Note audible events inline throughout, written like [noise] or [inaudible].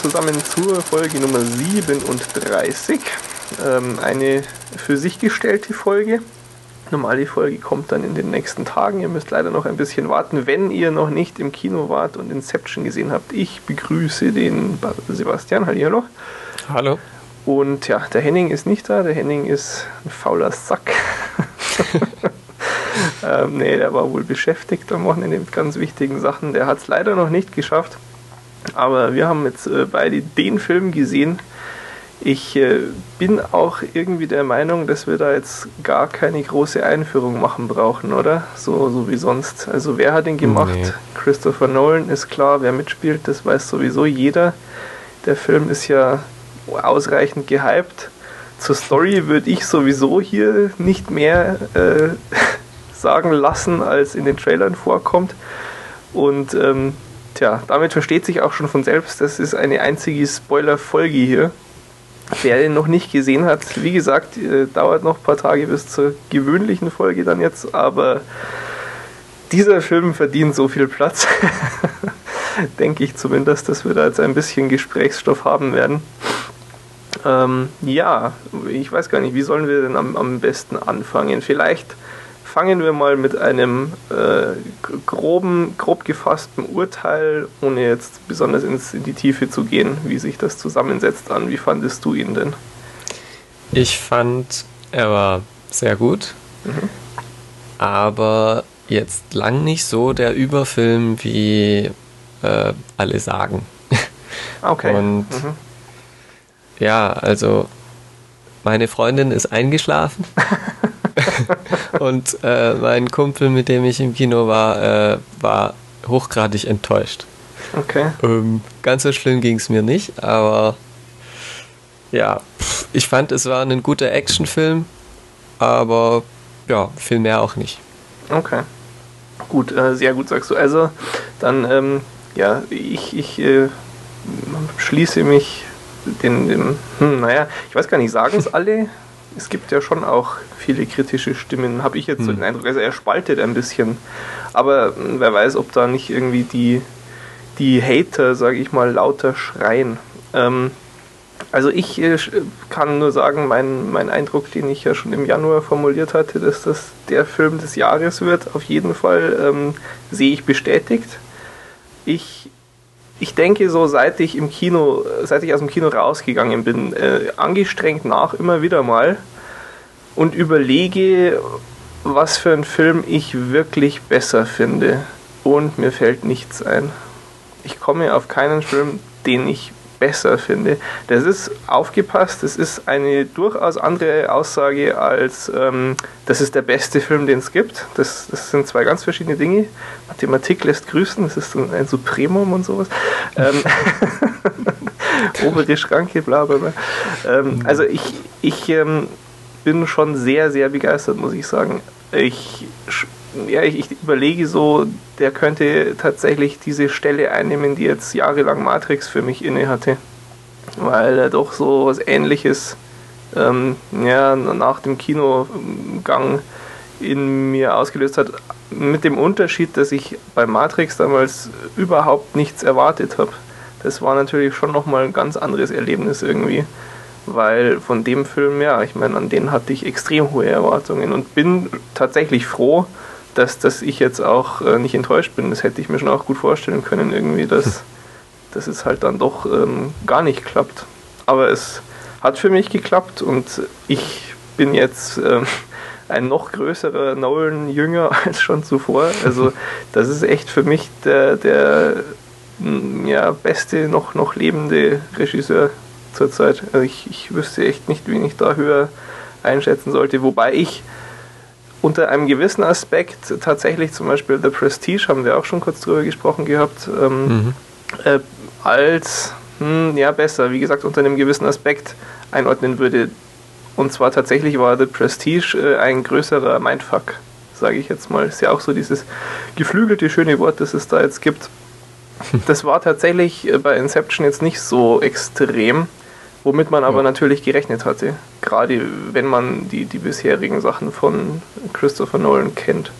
zusammen zur Folge Nummer 37. Ähm, eine für sich gestellte Folge. Normale Folge kommt dann in den nächsten Tagen. Ihr müsst leider noch ein bisschen warten, wenn ihr noch nicht im Kino wart und Inception gesehen habt. Ich begrüße den Sebastian. Hallo. Hallo. Und ja, der Henning ist nicht da. Der Henning ist ein fauler Sack. [laughs] ähm, nee, der war wohl beschäftigt am Wochenende mit ganz wichtigen Sachen. Der hat es leider noch nicht geschafft. Aber wir haben jetzt äh, beide den Film gesehen. Ich äh, bin auch irgendwie der Meinung, dass wir da jetzt gar keine große Einführung machen brauchen, oder? So, so wie sonst. Also wer hat ihn gemacht? Nee. Christopher Nolan ist klar, wer mitspielt, das weiß sowieso jeder. Der Film ist ja ausreichend gehypt. Zur Story würde ich sowieso hier nicht mehr äh, [laughs] sagen lassen, als in den Trailern vorkommt. Und ähm, tja, damit versteht sich auch schon von selbst, das ist eine einzige Spoiler-Folge hier. Wer den noch nicht gesehen hat, wie gesagt, äh, dauert noch ein paar Tage bis zur gewöhnlichen Folge dann jetzt, aber dieser Film verdient so viel Platz, [laughs] denke ich zumindest, dass wir da jetzt ein bisschen Gesprächsstoff haben werden. Ähm, ja, ich weiß gar nicht, wie sollen wir denn am, am besten anfangen? Vielleicht fangen wir mal mit einem äh, groben, grob gefassten Urteil, ohne jetzt besonders ins, in die Tiefe zu gehen, wie sich das zusammensetzt an. Wie fandest du ihn denn? Ich fand, er war sehr gut, mhm. aber jetzt lang nicht so der Überfilm, wie äh, alle sagen. Okay. Und mhm. ja, also meine Freundin ist eingeschlafen. [laughs] und äh, mein Kumpel, mit dem ich im Kino war, äh, war hochgradig enttäuscht. Okay. Ähm, ganz so schlimm ging es mir nicht, aber ja, ich fand, es war ein guter Actionfilm, aber ja, viel mehr auch nicht. Okay. Gut, äh, sehr gut sagst du. Also, dann, ähm, ja, ich, ich äh, schließe mich den, dem, hm, naja, ich weiß gar nicht, sagen es alle? es gibt ja schon auch viele kritische Stimmen, habe ich jetzt hm. so den Eindruck. Also er spaltet ein bisschen. Aber hm, wer weiß, ob da nicht irgendwie die, die Hater, sage ich mal, lauter schreien. Ähm, also ich äh, kann nur sagen, mein, mein Eindruck, den ich ja schon im Januar formuliert hatte, dass das der Film des Jahres wird, auf jeden Fall ähm, sehe ich bestätigt. Ich, ich denke so, seit ich im Kino, seit ich aus dem Kino rausgegangen bin, äh, angestrengt nach immer wieder mal und überlege, was für einen Film ich wirklich besser finde. Und mir fällt nichts ein. Ich komme auf keinen Film, den ich besser finde. Das ist aufgepasst, das ist eine durchaus andere Aussage als ähm, das ist der beste Film, den es gibt. Das, das sind zwei ganz verschiedene Dinge. Mathematik lässt grüßen, das ist ein Supremum und sowas. Ähm, [laughs] obere Schranke, bla bla bla. Ähm, also ich, ich ähm, bin schon sehr, sehr begeistert, muss ich sagen. Ich, ja, ich, ich, überlege so, der könnte tatsächlich diese Stelle einnehmen, die jetzt jahrelang Matrix für mich inne hatte. Weil er doch so was ähnliches ähm, ja, nach dem Kinogang in mir ausgelöst hat. Mit dem Unterschied, dass ich bei Matrix damals überhaupt nichts erwartet habe. Das war natürlich schon nochmal ein ganz anderes Erlebnis irgendwie weil von dem Film, ja, ich meine, an den hatte ich extrem hohe Erwartungen und bin tatsächlich froh, dass, dass ich jetzt auch äh, nicht enttäuscht bin. Das hätte ich mir schon auch gut vorstellen können, irgendwie, dass, hm. dass es halt dann doch ähm, gar nicht klappt. Aber es hat für mich geklappt und ich bin jetzt ähm, [laughs] ein noch größerer Nolan-Jünger [laughs] als schon zuvor. Also, [laughs] das ist echt für mich der, der ja, beste noch, noch lebende Regisseur zurzeit. Also ich, ich wüsste echt nicht, wen ich da höher einschätzen sollte. Wobei ich unter einem gewissen Aspekt tatsächlich zum Beispiel The Prestige, haben wir auch schon kurz drüber gesprochen gehabt, ähm, mhm. äh, als, hm, ja besser, wie gesagt, unter einem gewissen Aspekt einordnen würde. Und zwar tatsächlich war The Prestige äh, ein größerer Mindfuck, sage ich jetzt mal. Ist ja auch so dieses geflügelte schöne Wort, das es da jetzt gibt. [laughs] Das war tatsächlich äh, bei Inception jetzt nicht so extrem womit man aber ja. natürlich gerechnet hatte. Gerade wenn man die, die bisherigen Sachen von Christopher Nolan kennt.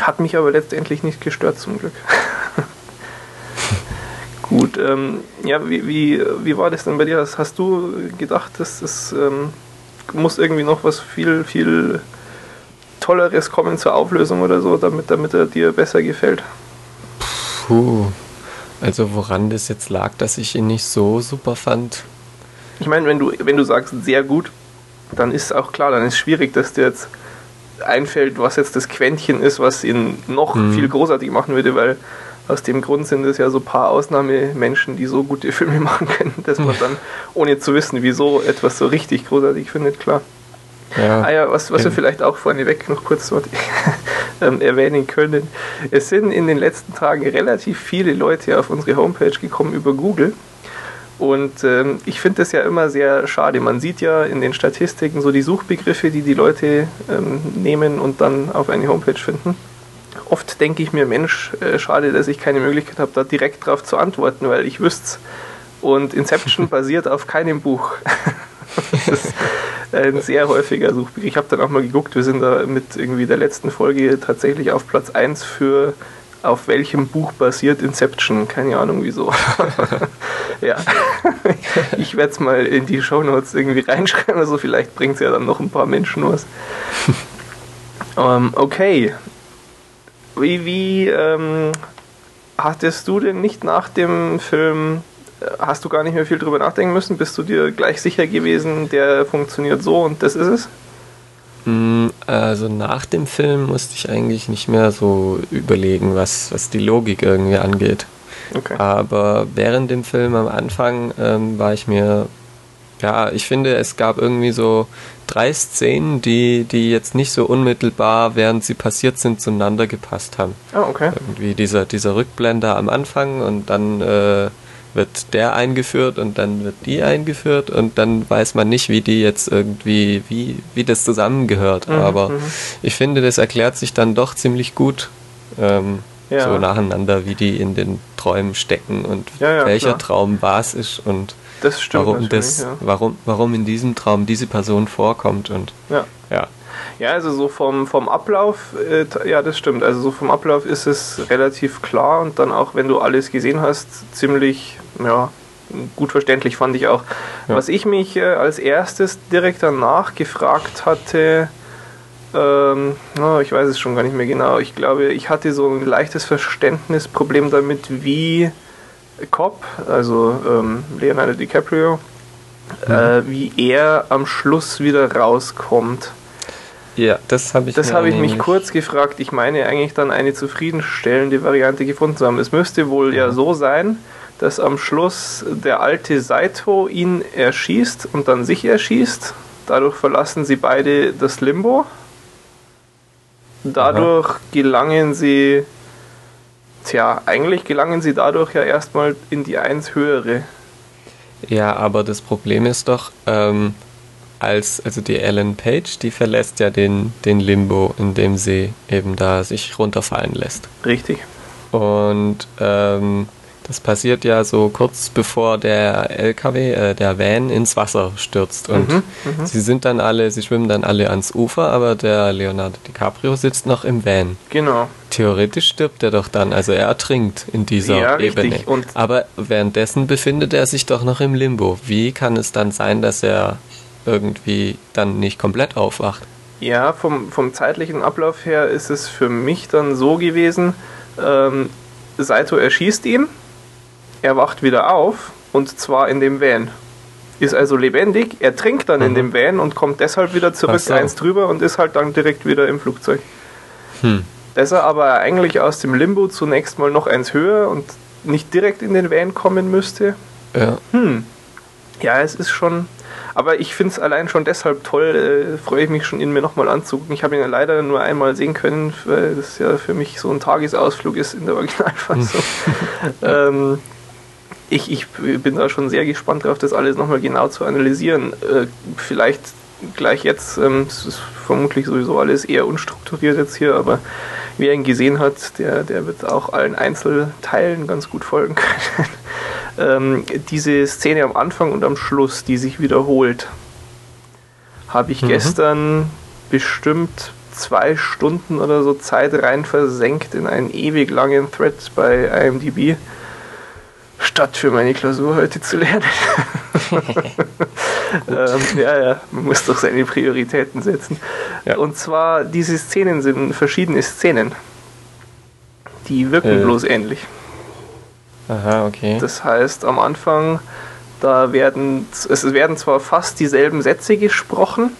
Hat mich aber letztendlich nicht gestört, zum Glück. [laughs] Gut, ähm, ja, wie, wie, wie war das denn bei dir? Hast, hast du gedacht, dass es ähm, muss irgendwie noch was viel, viel Tolleres kommen zur Auflösung oder so, damit, damit er dir besser gefällt? Puh, also woran das jetzt lag, dass ich ihn nicht so super fand? Ich meine, wenn du, wenn du sagst sehr gut, dann ist auch klar, dann ist es schwierig, dass dir jetzt einfällt, was jetzt das Quäntchen ist, was ihn noch mhm. viel großartig machen würde, weil aus dem Grund sind es ja so ein paar Ausnahmemenschen, die so gute [laughs] Filme machen können, dass man dann, ohne zu wissen, wieso etwas so richtig großartig findet, klar. Ja, ah ja, was, was wir vielleicht auch vorneweg noch kurz [laughs] ähm, erwähnen können. Es sind in den letzten Tagen relativ viele Leute auf unsere Homepage gekommen über Google. Und ähm, ich finde das ja immer sehr schade. Man sieht ja in den Statistiken so die Suchbegriffe, die die Leute ähm, nehmen und dann auf eine Homepage finden oft denke ich mir, Mensch, äh, schade, dass ich keine Möglichkeit habe, da direkt drauf zu antworten, weil ich wüsste es. Und Inception [laughs] basiert auf keinem Buch. Das [laughs] ist ein sehr häufiger Suchbegriff. Ich habe dann auch mal geguckt, wir sind da mit irgendwie der letzten Folge tatsächlich auf Platz 1 für auf welchem Buch basiert Inception? Keine Ahnung wieso. [laughs] ja, [laughs] ich werde es mal in die Shownotes irgendwie reinschreiben, also vielleicht bringt es ja dann noch ein paar Menschen was. um, ähm, okay, wie, wie ähm, hattest du denn nicht nach dem Film, hast du gar nicht mehr viel drüber nachdenken müssen? Bist du dir gleich sicher gewesen, der funktioniert so und das ist es? Mm, also nach dem Film musste ich eigentlich nicht mehr so überlegen, was, was die Logik irgendwie angeht. Okay. Aber während dem Film am Anfang ähm, war ich mir, ja, ich finde, es gab irgendwie so drei Szenen, die, die jetzt nicht so unmittelbar, während sie passiert sind, zueinander gepasst haben. Oh, okay. Irgendwie dieser, dieser Rückblender am Anfang und dann äh, wird der eingeführt und dann wird die eingeführt und dann weiß man nicht, wie die jetzt irgendwie, wie, wie das zusammengehört. Mhm, Aber mhm. ich finde, das erklärt sich dann doch ziemlich gut. Ähm, ja. So nacheinander, wie die in den Träumen stecken und ja, ja, welcher klar. Traum was ist und das stimmt warum, das, warum, warum in diesem Traum diese Person vorkommt und ja. Ja. Also so vom, vom Ablauf, äh, ja, das stimmt. Also so vom Ablauf ist es relativ klar und dann auch, wenn du alles gesehen hast, ziemlich, ja, gut verständlich fand ich auch. Ja. Was ich mich äh, als erstes direkt danach gefragt hatte, ähm, oh, ich weiß es schon gar nicht mehr genau. Ich glaube, ich hatte so ein leichtes Verständnisproblem damit, wie Cop, also ähm, Leonardo DiCaprio, mhm. äh, wie er am Schluss wieder rauskommt. Ja, das habe ich Das habe ich mich kurz gefragt. Ich meine eigentlich dann eine zufriedenstellende Variante gefunden zu haben. Es müsste wohl ja, so sein, dass am Schluss der alte Saito ihn erschießt und dann sich erschießt. Dadurch verlassen sie beide das Limbo. Dadurch Aha. gelangen sie Tja, eigentlich gelangen sie dadurch ja erstmal in die eins höhere. Ja, aber das Problem ist doch, ähm, als, also die Ellen Page, die verlässt ja den, den Limbo, in dem sie eben da sich runterfallen lässt. Richtig. Und ähm, das passiert ja so kurz bevor der LKW, äh, der Van ins Wasser stürzt. Und mhm, mhm, sie sind dann alle, sie schwimmen dann alle ans Ufer, aber der Leonardo DiCaprio sitzt noch im Van. Genau. Theoretisch stirbt er doch dann, also er ertrinkt in dieser ja, Ebene. Richtig. Und aber währenddessen befindet er sich doch noch im Limbo. Wie kann es dann sein, dass er irgendwie dann nicht komplett aufwacht? Ja, vom, vom zeitlichen Ablauf her ist es für mich dann so gewesen, ähm, Saito erschießt ihn er wacht wieder auf und zwar in dem Van. Ist also lebendig, er trinkt dann mhm. in dem Van und kommt deshalb wieder zurück so. eins drüber und ist halt dann direkt wieder im Flugzeug. Hm. Dass er aber eigentlich aus dem Limbo zunächst mal noch eins höher und nicht direkt in den Van kommen müsste. Ja. Hm. Ja, es ist schon. Aber ich finde es allein schon deshalb toll, äh, freue ich mich schon, ihn mir nochmal anzugucken. Ich habe ihn ja leider nur einmal sehen können, weil das ja für mich so ein Tagesausflug ist in der Originalfassung. [laughs] ähm, ich, ich bin da schon sehr gespannt darauf, das alles nochmal genau zu analysieren. Äh, vielleicht gleich jetzt, ähm, es ist vermutlich sowieso alles eher unstrukturiert jetzt hier, aber wer ihn gesehen hat, der, der wird auch allen Einzelteilen ganz gut folgen können. [laughs] ähm, diese Szene am Anfang und am Schluss, die sich wiederholt, habe ich mhm. gestern bestimmt zwei Stunden oder so Zeit rein versenkt in einen ewig langen Thread bei IMDb statt für meine Klausur heute zu lernen. [laughs] ähm, ja, ja, man muss doch seine Prioritäten setzen. Ja. Und zwar, diese Szenen sind verschiedene Szenen. Die wirken äh. bloß ähnlich. Aha, okay. Das heißt, am Anfang, da werden, es werden zwar fast dieselben Sätze gesprochen,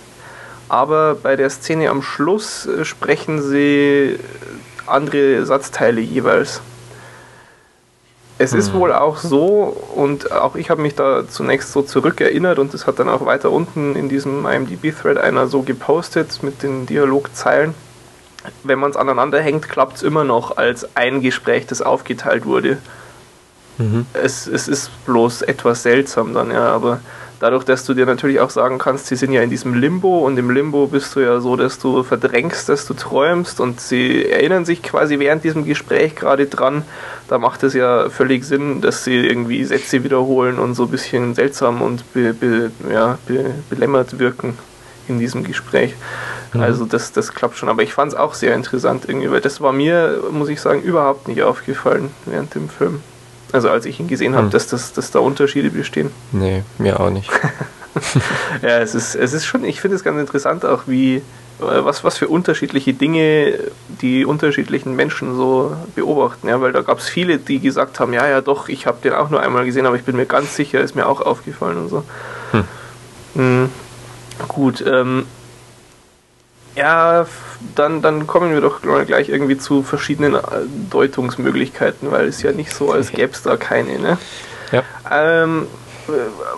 aber bei der Szene am Schluss äh, sprechen sie andere Satzteile jeweils. Es ist hm. wohl auch so, und auch ich habe mich da zunächst so zurückerinnert und es hat dann auch weiter unten in diesem IMDb-Thread einer so gepostet mit den Dialogzeilen. Wenn man es aneinander hängt, klappt es immer noch als ein Gespräch, das aufgeteilt wurde. Mhm. Es, es ist bloß etwas seltsam dann, ja, aber dadurch, dass du dir natürlich auch sagen kannst, sie sind ja in diesem Limbo und im Limbo bist du ja so, dass du verdrängst, dass du träumst und sie erinnern sich quasi während diesem Gespräch gerade dran. Da macht es ja völlig Sinn, dass sie irgendwie Sätze wiederholen und so ein bisschen seltsam und be, be, ja, be, belämmert wirken in diesem Gespräch. Mhm. Also das, das klappt schon. Aber ich fand es auch sehr interessant irgendwie, weil das war mir, muss ich sagen, überhaupt nicht aufgefallen während dem Film. Also als ich ihn gesehen habe, hm. dass, dass, dass da Unterschiede bestehen. Nee, mir auch nicht. [laughs] ja, es ist, es ist schon, ich finde es ganz interessant auch, wie, äh, was, was für unterschiedliche Dinge die unterschiedlichen Menschen so beobachten. Ja, weil da gab es viele, die gesagt haben, ja, ja, doch, ich habe den auch nur einmal gesehen, aber ich bin mir ganz sicher, ist mir auch aufgefallen und so. Hm. Mhm. Gut, ähm, ja, dann, dann kommen wir doch gleich irgendwie zu verschiedenen äh, Deutungsmöglichkeiten, weil es ja nicht so, als [laughs] gäbe es da keine. Ne? Ja. Ähm,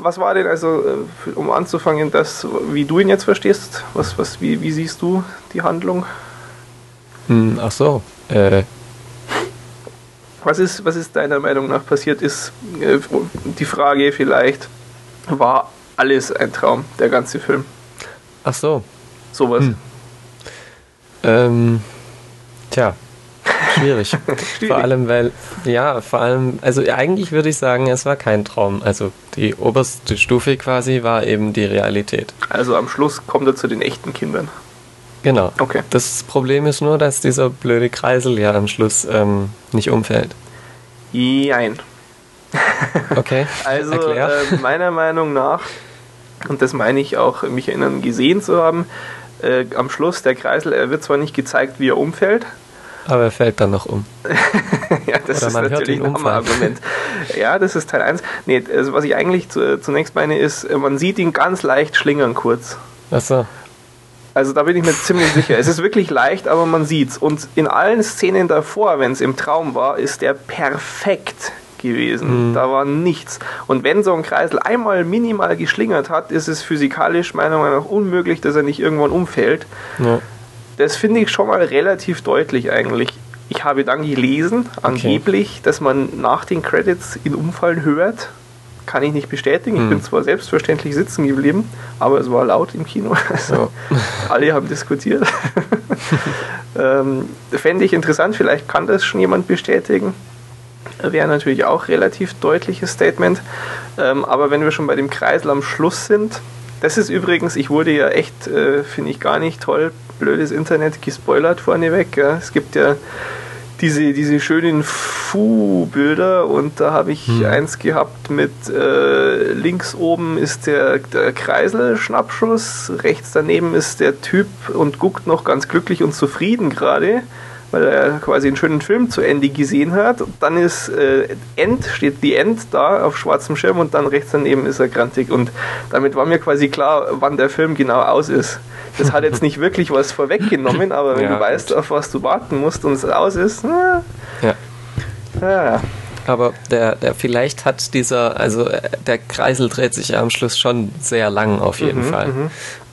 was war denn also, äh, um anzufangen, das, wie du ihn jetzt verstehst? Was, was, wie, wie siehst du die Handlung? Hm, ach so. Äh. Was ist, was ist deiner Meinung nach passiert? Ist äh, die Frage vielleicht, war alles ein Traum, der ganze Film? Ach so. Sowas. Hm. Ähm, tja, schwierig. [laughs] schwierig. Vor allem, weil, ja, vor allem, also eigentlich würde ich sagen, es war kein Traum. Also die oberste Stufe quasi war eben die Realität. Also am Schluss kommt er zu den echten Kindern. Genau. Okay. Das Problem ist nur, dass dieser blöde Kreisel ja am Schluss ähm, nicht umfällt. Jein. [laughs] Okay. also äh, meiner Meinung nach, und das meine ich auch, mich erinnern gesehen zu haben, äh, am Schluss der Kreisel, er wird zwar nicht gezeigt, wie er umfällt. Aber er fällt dann noch um. [laughs] ja, das Oder ist natürlich ein Argument. Ja, das ist Teil 1. Nee, also was ich eigentlich zu, zunächst meine ist, äh, man sieht ihn ganz leicht schlingern kurz. Ach so. Also da bin ich mir ziemlich sicher. Es ist wirklich leicht, aber man sieht's. Und in allen Szenen davor, wenn es im Traum war, ist er perfekt gewesen. Mhm. Da war nichts. Und wenn so ein Kreisel einmal minimal geschlingert hat, ist es physikalisch meiner Meinung nach unmöglich, dass er nicht irgendwann umfällt. Ja. Das finde ich schon mal relativ deutlich eigentlich. Ich habe dann gelesen, angeblich, okay. dass man nach den Credits ihn umfallen hört. Kann ich nicht bestätigen. Ich hm. bin zwar selbstverständlich sitzen geblieben, aber es war laut im Kino. [laughs] Also ja. Alle haben diskutiert. [laughs] ähm, Fände ich interessant, vielleicht kann das schon jemand bestätigen wäre natürlich auch relativ deutliches Statement. Ähm, aber wenn wir schon bei dem Kreisel am Schluss sind, das ist übrigens, ich wurde ja echt, äh, finde ich gar nicht toll, blödes Internet gespoilert vorneweg. Ja. Es gibt ja diese, diese schönen Fu-Bilder und da habe ich hm. eins gehabt mit äh, links oben ist der, der Kreisel-Schnappschuss, rechts daneben ist der Typ und guckt noch ganz glücklich und zufrieden gerade weil er quasi einen schönen Film zu Ende gesehen hat. Und dann ist äh, End, steht die End da auf schwarzem Schirm und dann rechts daneben ist er grantig. Und damit war mir quasi klar, wann der Film genau aus ist. Das hat jetzt nicht wirklich was vorweggenommen, aber wenn ja, du weißt, auf was du warten musst und es aus ist, na, ja. ja. Aber der, der vielleicht hat dieser, also äh, der Kreisel dreht sich ja am Schluss schon sehr lang auf jeden mhm, Fall. Mhm.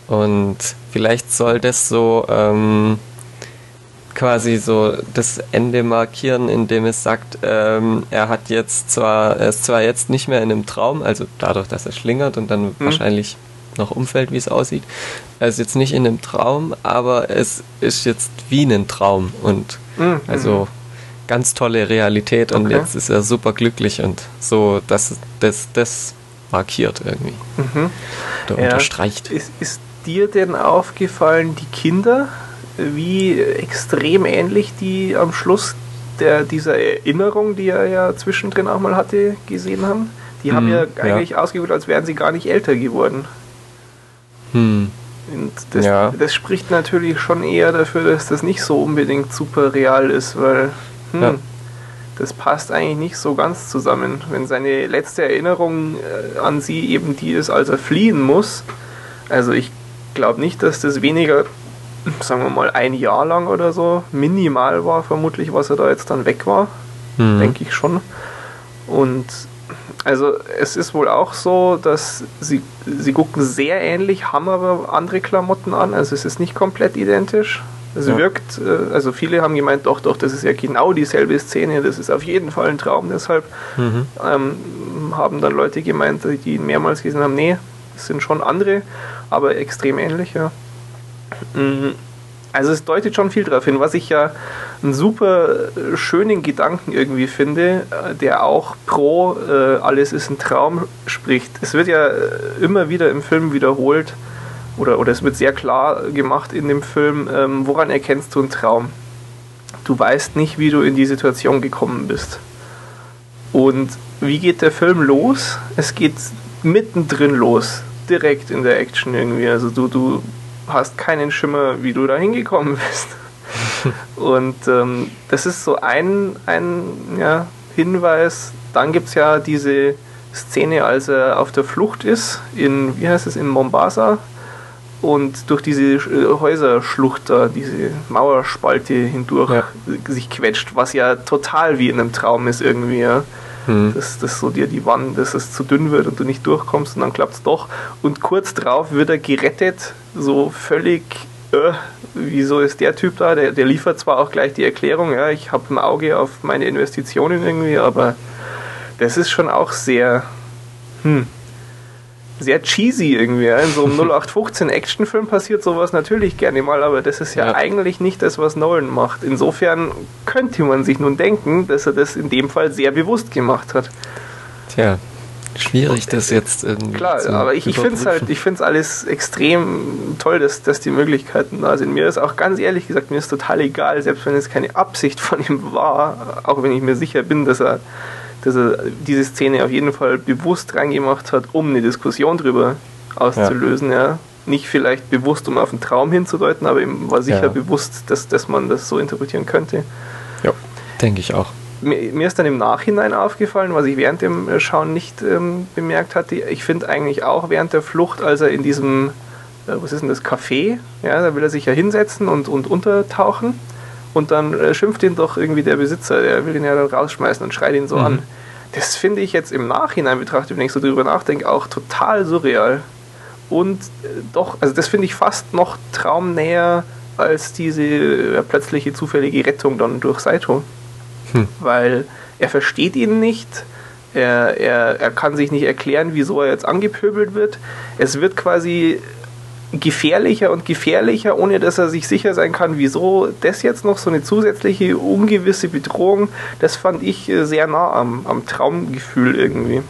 Und vielleicht soll das so ähm, quasi so das Ende markieren, indem es sagt, ähm, er hat jetzt zwar, er ist zwar jetzt nicht mehr in einem Traum, also dadurch, dass er schlingert und dann mhm. wahrscheinlich noch umfällt, wie es aussieht. Er ist jetzt nicht in einem Traum, aber es ist jetzt wie ein Traum und mhm. also ganz tolle Realität und okay. jetzt ist er super glücklich und so, dass das, das markiert irgendwie. Mhm. Oder ja. unterstreicht. Ist, ist dir denn aufgefallen, die Kinder, wie extrem ähnlich die am Schluss der, dieser Erinnerung, die er ja zwischendrin auch mal hatte, gesehen haben. Die haben Hm, ja ja. eigentlich ausgeguckt, als wären sie gar nicht älter geworden. Hm. Und das, Ja. das spricht natürlich schon eher dafür, dass das nicht so unbedingt super real ist, weil hm, Ja. das passt eigentlich nicht so ganz zusammen. Wenn seine letzte Erinnerung äh, an sie eben die ist, als er fliehen muss, also ich glaube nicht, dass das weniger, sagen wir mal, ein Jahr lang oder so minimal war, vermutlich, was er da jetzt dann weg war Hm. denke ich schon. Und also es ist wohl auch so, dass sie, sie gucken sehr ähnlich, haben aber andere Klamotten an, also es ist nicht komplett identisch. Es Ja. wirkt, äh, also viele haben gemeint, doch, doch, das ist ja genau dieselbe Szene, das ist auf jeden Fall ein Traum. Deshalb Mhm. ähm, haben dann Leute gemeint, die ihn mehrmals gesehen haben, nee, es sind schon andere, aber extrem ähnlich, ja. Mm, Also es deutet schon viel darauf hin, was ich ja einen super äh, schönen Gedanken irgendwie finde, äh, der auch pro äh, alles ist ein Traum spricht. Es wird ja äh, immer wieder im Film wiederholt oder, oder es wird sehr klar gemacht in dem Film, ähm, woran erkennst du einen Traum? Du weißt nicht, wie du in die Situation gekommen bist. Und wie geht der Film los? Es geht mittendrin los, direkt in der Action irgendwie. Also du, du hast keinen Schimmer, wie du da hingekommen [laughs] bist. Und ähm, das ist so ein, ein ja, Hinweis. Dann gibt es ja diese Szene, als er auf der Flucht ist, in, wie heißt es, in Mombasa und durch diese äh, Häuserschlucht da, diese Mauerspalte hindurch Ja. sich quetscht, was ja total wie in einem Traum ist irgendwie. Ja Hm. dass, dass so dir die Wand, dass es zu dünn wird und du nicht durchkommst und dann klappt es doch. Und kurz drauf wird er gerettet, so völlig, äh, wieso ist der Typ da? Der, der liefert zwar auch gleich die Erklärung, ja, ich habe ein Auge auf meine Investitionen irgendwie, aber das ist schon auch sehr, hm, sehr cheesy irgendwie. In so einem [laughs] 0815 Actionfilm passiert sowas natürlich gerne mal, aber das ist ja, Ja. eigentlich nicht das, was Nolan macht. Insofern könnte man sich nun denken, dass er das in dem Fall sehr bewusst gemacht hat. Tja, schwierig das jetzt irgendwie Klar, aber ich, ich finde es halt, ich finde es alles extrem toll, dass, dass die Möglichkeiten da sind. Mir ist auch ganz ehrlich gesagt, mir ist total egal, selbst wenn es keine Absicht von ihm war, auch wenn ich mir sicher bin, dass er, dass er diese Szene auf jeden Fall bewusst reingemacht hat, um eine Diskussion drüber auszulösen, ja. Nicht vielleicht bewusst, um auf einen Traum hinzudeuten, aber ihm war sicher Ja. bewusst, dass, dass man das so interpretieren könnte. Ja, denke ich auch. Mir, mir ist dann im Nachhinein aufgefallen, was ich während dem äh, Schauen nicht ähm, bemerkt hatte. Ich finde eigentlich auch während der Flucht, als er in diesem, äh, was ist denn das, Café, ja, da will er sich ja hinsetzen und, und untertauchen. Und dann äh, schimpft ihn doch irgendwie der Besitzer, der will ihn ja dann rausschmeißen und schreit ihn so Mhm. an. Das finde ich jetzt im Nachhinein betrachtet, wenn ich so drüber nachdenke, auch total surreal. Und äh, doch, also das finde ich fast noch traumnäher als diese äh, plötzliche zufällige Rettung dann durch Saito Hm. weil er versteht ihn nicht. Er, er, er kann sich nicht erklären, wieso er jetzt angepöbelt wird. Es wird quasi gefährlicher und gefährlicher, ohne dass er sich sicher sein kann, wieso das jetzt noch so eine zusätzliche ungewisse Bedrohung, das fand ich äh, sehr nah am, am Traumgefühl irgendwie.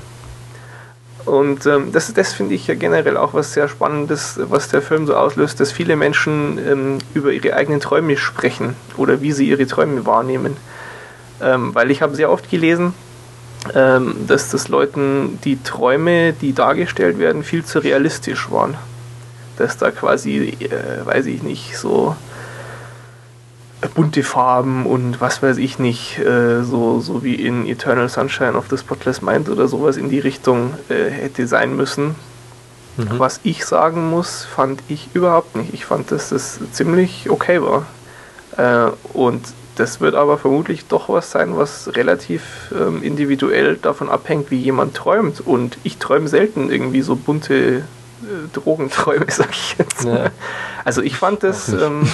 Und ähm, das, das finde ich ja generell auch was sehr Spannendes, was der Film so auslöst, dass viele Menschen ähm, über ihre eigenen Träume sprechen oder wie sie ihre Träume wahrnehmen. Ähm, weil ich habe sehr oft gelesen, ähm, dass das Leuten die Träume, die dargestellt werden, viel zu realistisch waren. Dass da quasi, äh, weiß ich nicht, so bunte Farben und was weiß ich nicht, äh, so, so wie in Eternal Sunshine of the Spotless Mind oder sowas in die Richtung äh, hätte sein müssen. Mhm. Was ich sagen muss, fand ich überhaupt nicht. Ich fand, dass das ziemlich okay war. Äh, und das wird aber vermutlich doch was sein, was relativ ähm, individuell davon abhängt, wie jemand träumt. Und ich träume selten irgendwie so bunte Drogenträume, [laughs] sag ich jetzt. Ja. Also ich fand das, ähm,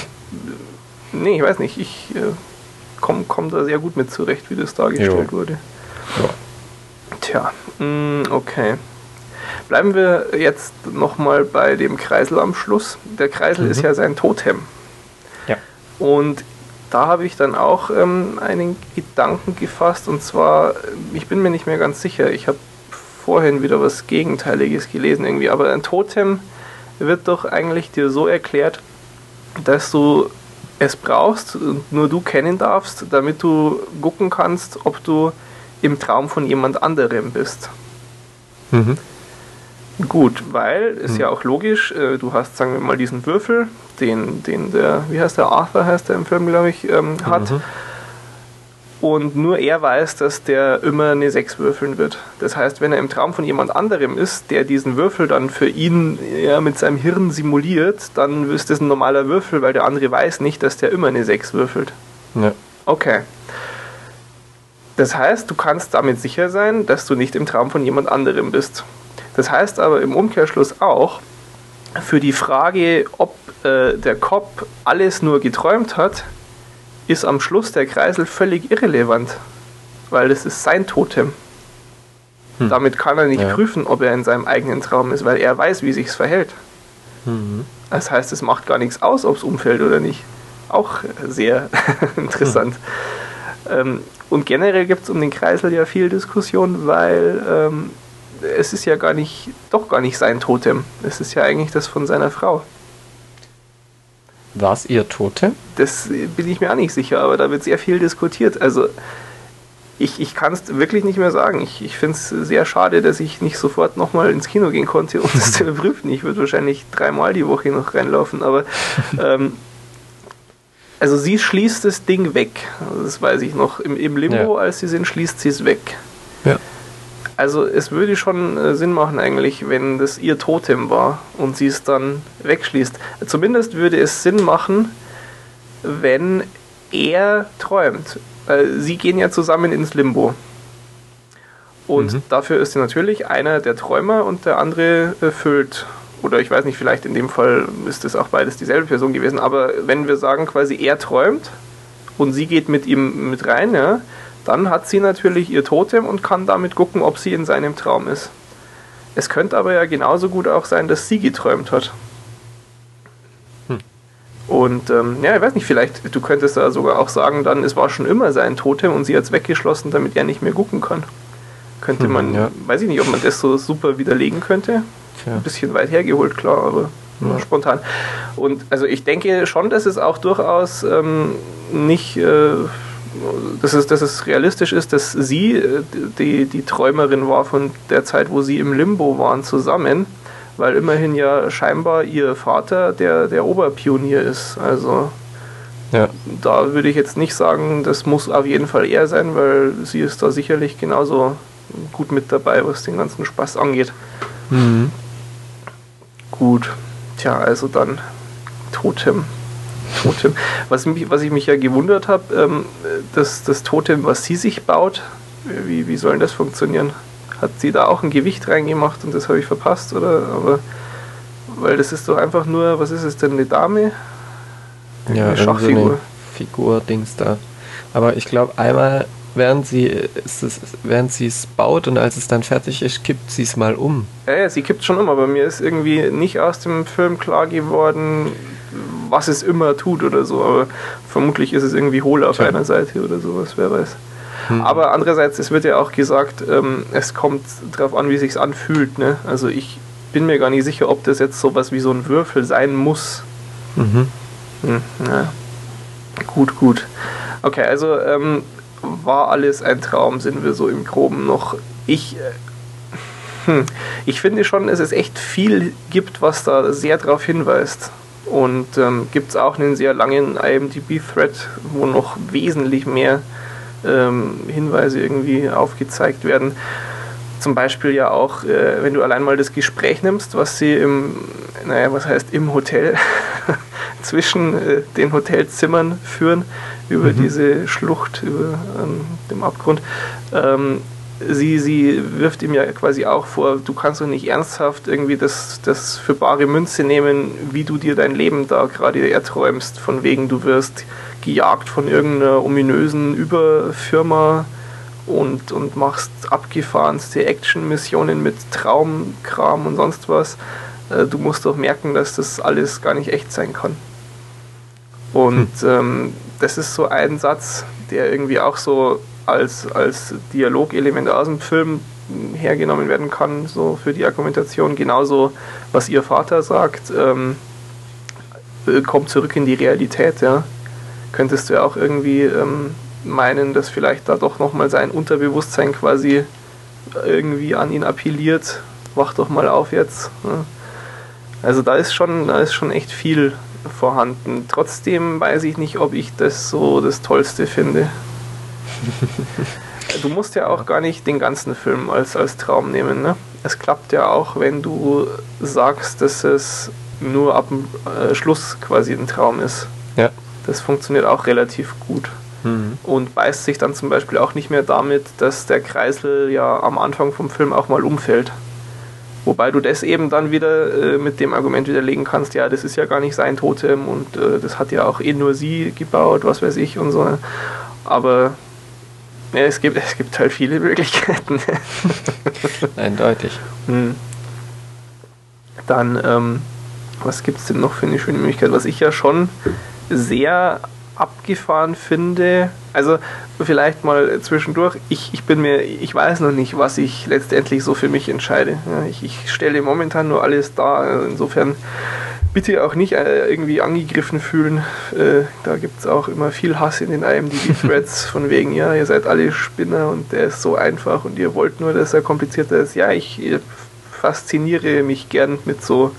nee, ich weiß nicht, ich äh, komme komm da sehr gut mit zurecht, wie das dargestellt Jo. wurde. Ja. Tja, mh, okay. Bleiben wir jetzt nochmal bei dem Kreisel am Schluss. Der Kreisel Mhm. ist ja sein Totem. Ja. Und da habe ich dann auch ähm, einen Gedanken gefasst und zwar, ich bin mir nicht mehr ganz sicher, ich habe vorhin wieder was Gegenteiliges gelesen irgendwie, aber ein Totem wird doch eigentlich dir so erklärt, dass du es brauchst und nur du kennen darfst, damit du gucken kannst, ob du im Traum von jemand anderem bist. Mhm. Gut, weil ist mhm. ja auch logisch, äh, du hast, sagen wir mal, diesen Würfel, den, den der, wie heißt der, Arthur heißt der im Film, glaube ich, ähm, hat. Mhm. Und nur er weiß, dass der immer eine 6 würfeln wird. Das heißt, wenn er im Traum von jemand anderem ist, der diesen Würfel dann für ihn ja, mit seinem Hirn simuliert, dann ist das ein normaler Würfel, weil der andere weiß nicht, dass der immer eine 6 würfelt. Ja. Okay. Das heißt, du kannst damit sicher sein, dass du nicht im Traum von jemand anderem bist. Das heißt aber im Umkehrschluss auch, für die Frage, ob äh, der Kopf alles nur geträumt hat, ist am Schluss der Kreisel völlig irrelevant, weil das ist sein Totem. Hm. Damit kann er nicht ja. prüfen, ob er in seinem eigenen Traum ist, weil er weiß, wie sich's verhält. Mhm. Das heißt, es macht gar nichts aus, ob es umfällt oder nicht. Auch sehr [laughs] interessant. Mhm. Ähm, und generell gibt es um den Kreisel ja viel Diskussion, weil ähm, es ist ja gar nicht, doch gar nicht sein Totem. Es ist ja eigentlich das von seiner Frau. War es ihr Totem? Das bin ich mir auch nicht sicher, aber da wird sehr viel diskutiert. Also ich, ich kann es wirklich nicht mehr sagen. Ich, ich finde es sehr schade, dass ich nicht sofort nochmal ins Kino gehen konnte, um das zu [laughs] überprüfen. Ich würde wahrscheinlich dreimal die Woche noch reinlaufen, aber [laughs] ähm, also sie schließt das Ding weg. Also das weiß ich noch. Im, im Limbo, ja. als sie sind, schließt sie es weg. Ja. Also es würde schon äh, Sinn machen eigentlich, wenn das ihr Totem war und sie es dann wegschließt. Zumindest würde es Sinn machen, wenn er träumt. Sie gehen ja zusammen ins Limbo. Und mhm. dafür ist natürlich einer der Träumer und der andere erfüllt. Oder ich weiß nicht, vielleicht in dem Fall ist es auch beides dieselbe Person gewesen. Aber wenn wir sagen, quasi er träumt und sie geht mit ihm mit rein, ja, dann hat sie natürlich ihr Totem und kann damit gucken, ob sie in seinem Traum ist. Es könnte aber ja genauso gut auch sein, dass sie geträumt hat. Hm. Und ähm, ja, ich weiß nicht, vielleicht, du könntest da sogar auch sagen, dann es war schon immer sein Totem und sie hat es weggeschlossen, damit er nicht mehr gucken kann. Könnte hm, man, ja. weiß ich nicht, ob man das so super widerlegen könnte. Tja. Ein bisschen weit hergeholt, klar, aber ja. spontan. Und also ich denke schon, dass es auch durchaus ähm, nicht. Äh, dass es, dass es realistisch ist, dass sie äh, die, die Träumerin war von der Zeit, wo sie im Limbo waren, zusammen, weil immerhin ja scheinbar ihr Vater der, der Oberpionier ist. Also ja. da würde ich jetzt nicht sagen, das muss auf jeden Fall er sein, weil sie ist da sicherlich genauso gut mit dabei, was den ganzen Spaß angeht. Mhm. Gut. Tja, also dann Totem. Totem. Was, mich, was ich mich ja gewundert habe, ähm, das, das Totem, was sie sich baut, wie, wie soll das funktionieren? Hat sie da auch ein Gewicht reingemacht und das habe ich verpasst? Oder? Aber, weil das ist doch einfach nur, was ist es denn, eine Dame? Ja, eine Schachfigur. Figur-Dings da. Aber ich glaube, einmal während sie es, während sie es baut und als es dann fertig ist, kippt sie es mal um. Ja, ja, sie kippt schon um, aber mir ist irgendwie nicht aus dem Film klar geworden, was es immer tut oder so. Aber vermutlich ist es irgendwie hohl auf ja. einer Seite oder sowas, wer weiß. Hm. Aber andererseits, es wird ja auch gesagt, ähm, es kommt darauf an, wie sich anfühlt. Ne? Also ich bin mir gar nicht sicher, ob das jetzt sowas wie so ein Würfel sein muss. Mhm. Hm, ja. Gut, gut. Okay, also ähm, war alles ein Traum, sind wir so im Groben noch. Ich, äh, hm, ich finde schon, dass es echt viel gibt, was da sehr darauf hinweist. Und ähm, gibt es auch einen sehr langen IMDb-Thread, wo noch wesentlich mehr ähm, Hinweise irgendwie aufgezeigt werden. Zum Beispiel ja auch, äh, wenn du allein mal das Gespräch nimmst, was sie im, naja, was heißt im Hotel [laughs] zwischen äh, den Hotelzimmern führen, über mhm. diese Schlucht, über ähm, dem Abgrund. Ähm, sie, sie wirft ihm ja quasi auch vor, du kannst doch nicht ernsthaft irgendwie das, das für bare Münze nehmen, wie du dir dein Leben da gerade erträumst, von wegen du wirst gejagt von irgendeiner ominösen Überfirma und, und machst abgefahrenste Action-Missionen mit Traumkram und sonst was. Äh, du musst doch merken, dass das alles gar nicht echt sein kann. Und hm. ähm, das ist so ein Satz, der irgendwie auch so als, als Dialogelement aus dem Film hergenommen werden kann, so für die Argumentation. Genauso, was ihr Vater sagt, ähm, kommt zurück in die Realität, ja. könntest du ja auch irgendwie ähm, meinen, dass vielleicht da doch nochmal sein Unterbewusstsein quasi irgendwie an ihn appelliert. Wach doch mal auf jetzt. Ne? Also da ist schon, da ist schon echt viel vorhanden. Trotzdem weiß ich nicht, ob ich das so das Tollste finde. [laughs] du musst ja auch gar nicht den ganzen Film als, als Traum nehmen. Ne? Es klappt ja auch, wenn du sagst, dass es nur ab dem äh, Schluss quasi ein Traum ist. Ja. Das funktioniert auch relativ gut. Mhm. Und beißt sich dann zum Beispiel auch nicht mehr damit, dass der Kreisel ja am Anfang vom Film auch mal umfällt. Wobei du das eben dann wieder äh, mit dem Argument widerlegen kannst, ja, das ist ja gar nicht sein Totem und äh, das hat ja auch eh nur sie gebaut, was weiß ich und so. Aber ja, es, gibt, es gibt halt viele Möglichkeiten. [laughs] Eindeutig. Hm. Dann, ähm, was gibt es denn noch für eine schöne Möglichkeit? Was ich ja schon sehr abgefahren finde, also vielleicht mal zwischendurch, ich, ich bin mir, ich weiß noch nicht, was ich letztendlich so für mich entscheide. Ich, ich stelle momentan nur alles da, insofern bitte auch nicht äh, irgendwie angegriffen fühlen. Äh, da gibt es auch immer viel Hass in den IMDb-Threads [laughs] von wegen, ja, ihr seid alle Spinner und der ist so einfach und ihr wollt nur, dass er komplizierter ist. Ja, ich fasziniere mich gern mit so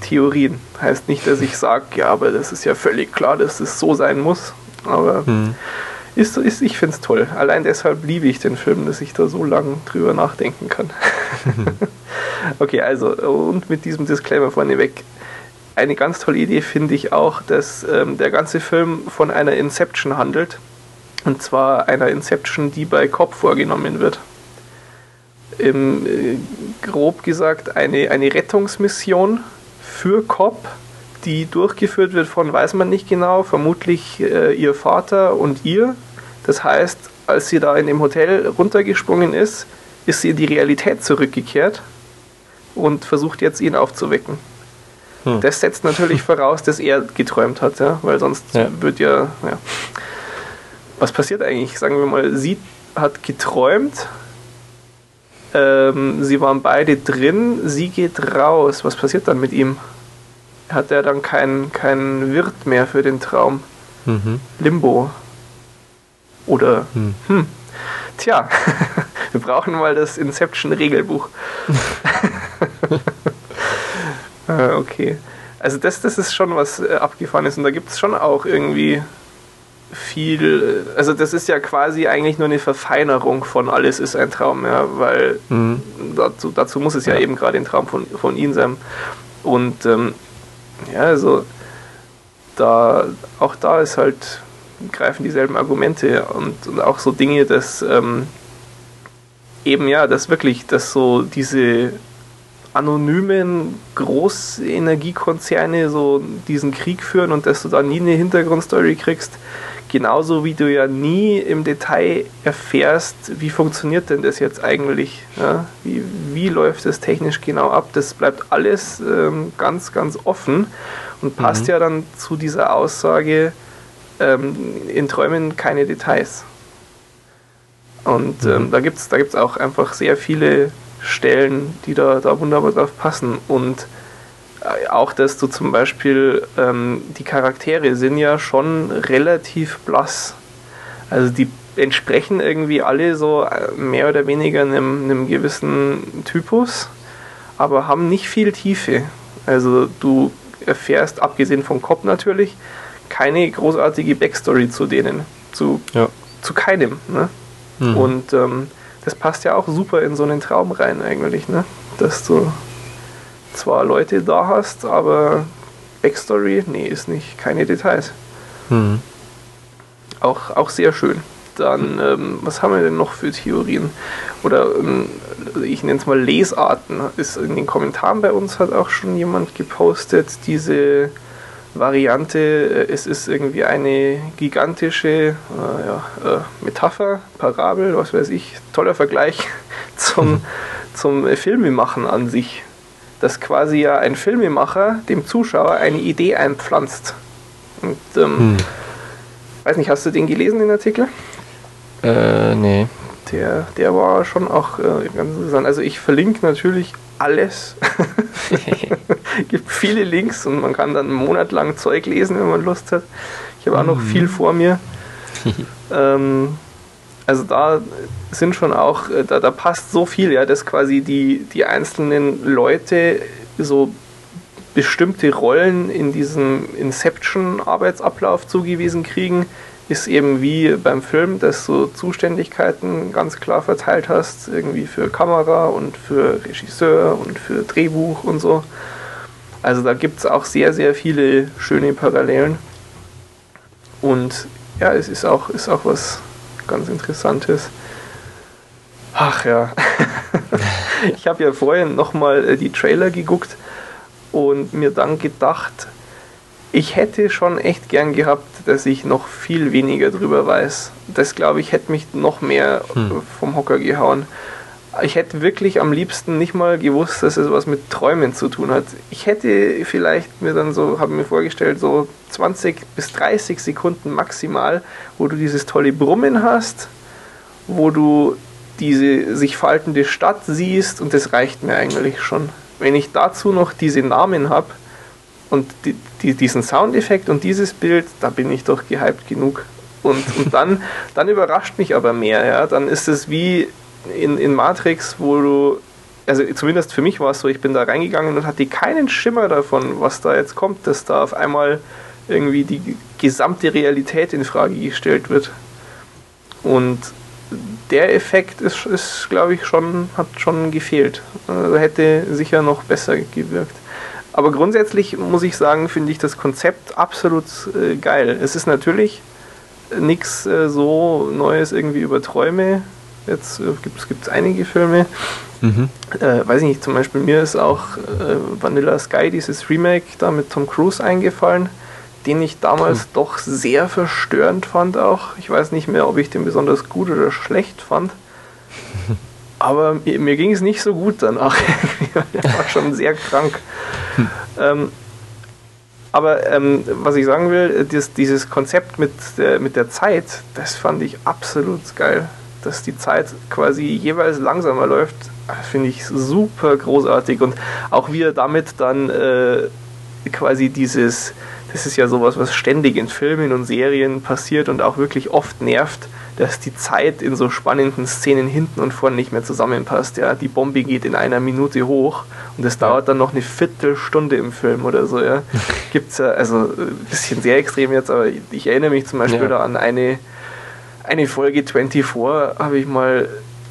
Theorien. Heißt nicht, dass ich sage, ja, aber das ist ja völlig klar, dass es so sein muss. Aber Mhm. Ist, ist, ich finde es toll. Allein deshalb liebe ich den Film, dass ich da so lange drüber nachdenken kann. [laughs] okay, also, und mit diesem Disclaimer vorneweg. Eine ganz tolle Idee finde ich auch, dass ähm, der ganze Film von einer Inception handelt. Und zwar einer Inception, die bei Cobb vorgenommen wird. Im, äh, grob gesagt eine, eine Rettungsmission für Cobb, die durchgeführt wird von, weiß man nicht genau, vermutlich äh, ihr Vater und ihr. Das heißt, als sie da in dem Hotel runtergesprungen ist, ist sie in die Realität zurückgekehrt und versucht jetzt ihn aufzuwecken. Hm. Das setzt natürlich [laughs] voraus, dass er geträumt hat, ja? weil sonst Ja. wird ja, ja. Was passiert eigentlich? Sagen wir mal, sie hat geträumt, ähm, sie waren beide drin, sie geht raus. Was passiert dann mit ihm? Hat er dann keinen kein Wirt mehr für den Traum? Mhm. Limbo. Oder, Hm. hm, tja, [laughs] wir brauchen mal das Inception-Regelbuch. [laughs] äh, okay. Also das, das ist schon was äh, abgefahren ist und da gibt es schon auch irgendwie viel, äh, also das ist ja quasi eigentlich nur eine Verfeinerung von alles ist ein Traum, ja, weil Mhm. dazu, dazu muss es ja, Ja. eben gerade ein Traum von, von ihm sein. Und ähm, ja, also da, auch da ist halt, greifen dieselben Argumente und, und auch so Dinge, dass ähm, eben ja, dass wirklich, dass so diese anonymen Großenergiekonzerne so diesen Krieg führen und dass du da nie eine Hintergrundstory kriegst, genauso wie du ja nie im Detail erfährst, wie funktioniert denn das jetzt eigentlich, ja? wie, wie läuft das technisch genau ab, das bleibt alles ähm, ganz, ganz offen und passt Mhm. ja dann zu dieser Aussage, ähm, in Träumen keine Details. Und Mhm. ähm, da gibt es da gibt's auch einfach sehr viele Stellen, die da, da wunderbar drauf passen. Und äh, auch, dass du zum Beispiel, ähm, die Charaktere sind ja schon relativ blass. Also die entsprechen irgendwie alle so äh, mehr oder weniger einem, einem gewissen Typus, aber haben nicht viel Tiefe. Also du erfährst, abgesehen vom Kopf natürlich, keine großartige Backstory zu denen. Zu, Ja. zu keinem. Ne? Mhm. Und ähm, das passt ja auch super in so einen Traum rein eigentlich, ne? Dass du zwar Leute da hast, aber Backstory, nee, ist nicht, keine Details. Mhm. Auch, auch sehr schön. Dann, ähm, was haben wir denn noch für Theorien? Oder ähm, ich nenne es mal Lesarten. Ist in den Kommentaren bei uns hat auch schon jemand gepostet, diese Variante, äh, es ist irgendwie eine gigantische äh, ja, äh, Metapher, Parabel, was weiß ich, toller Vergleich [laughs] zum, zum äh, Filmemachen an sich. Dass quasi ja ein Filmemacher dem Zuschauer eine Idee einpflanzt. Und ähm, Hm. weiß nicht, hast du den gelesen, den Artikel? Äh, nee. Der, der war schon auch äh, ganz interessant. Also ich verlinke natürlich alles. [laughs] gibt viele Links und man kann dann einen Monat lang Zeug lesen, wenn man Lust hat. Ich habe auch noch viel vor mir. [laughs] ähm, also da sind schon auch, äh, da, da passt so viel, ja, dass quasi die, die einzelnen Leute so bestimmte Rollen in diesem Inception-Arbeitsablauf zugewiesen kriegen, ist eben wie beim Film, dass du Zuständigkeiten ganz klar verteilt hast, irgendwie für Kamera und für Regisseur und für Drehbuch und so. Also da gibt es auch sehr, sehr viele schöne Parallelen. Und ja, es ist auch, ist auch was ganz Interessantes. Ach ja. [laughs] ich habe ja vorhin nochmal äh, die Trailer geguckt und mir dann gedacht, ich hätte schon echt gern gehabt, dass ich noch viel weniger drüber weiß. Das glaube ich hätte mich noch mehr hm. vom Hocker gehauen. Ich hätte wirklich am liebsten nicht mal gewusst, dass es was mit Träumen zu tun hat. Ich hätte vielleicht mir dann so, habe mir vorgestellt, so 20 bis 30 Sekunden maximal, wo du dieses tolle Brummen hast, wo du diese sich faltende Stadt siehst und das reicht mir eigentlich schon. Wenn ich dazu noch diese Namen habe und die, die, diesen Soundeffekt und dieses Bild, da bin ich doch gehypt genug. Und, [laughs] und dann, dann überrascht mich aber mehr. Ja? Dann ist es wie in, in Matrix, wo du, also zumindest für mich war es so, ich bin da reingegangen und hatte keinen Schimmer davon, was da jetzt kommt, dass da auf einmal irgendwie die gesamte Realität in Frage gestellt wird. Und der Effekt ist, ist glaube ich, schon, hat schon gefehlt. Also hätte sicher noch besser gewirkt. Aber grundsätzlich muss ich sagen, finde ich das Konzept absolut äh, geil. Es ist natürlich nichts äh, so Neues irgendwie über Träume. Jetzt äh, gibt es einige Filme. Mhm. Äh, weiß ich nicht, zum Beispiel mir ist auch äh, Vanilla Sky, dieses Remake da mit Tom Cruise eingefallen den ich damals hm. doch sehr verstörend fand auch. Ich weiß nicht mehr, ob ich den besonders gut oder schlecht fand. [laughs] Aber mir, mir ging es nicht so gut danach. [laughs] ich war schon sehr krank. Hm. Ähm, aber ähm, was ich sagen will, dieses, dieses Konzept mit der, mit der Zeit, das fand ich absolut geil. Dass die Zeit quasi jeweils langsamer läuft, finde ich super großartig. Und auch wie er damit dann äh, quasi dieses, das ist ja sowas, was ständig in Filmen und Serien passiert und auch wirklich oft nervt, dass die Zeit in so spannenden Szenen hinten und vorne nicht mehr zusammenpasst. Ja, die Bombe geht in einer Minute hoch und es dauert dann noch eine Viertelstunde im Film oder so. Ja, [laughs] gibt's ja, also ein bisschen sehr extrem jetzt, aber ich erinnere mich zum Beispiel ja. da an eine eine Folge 24 habe ich mal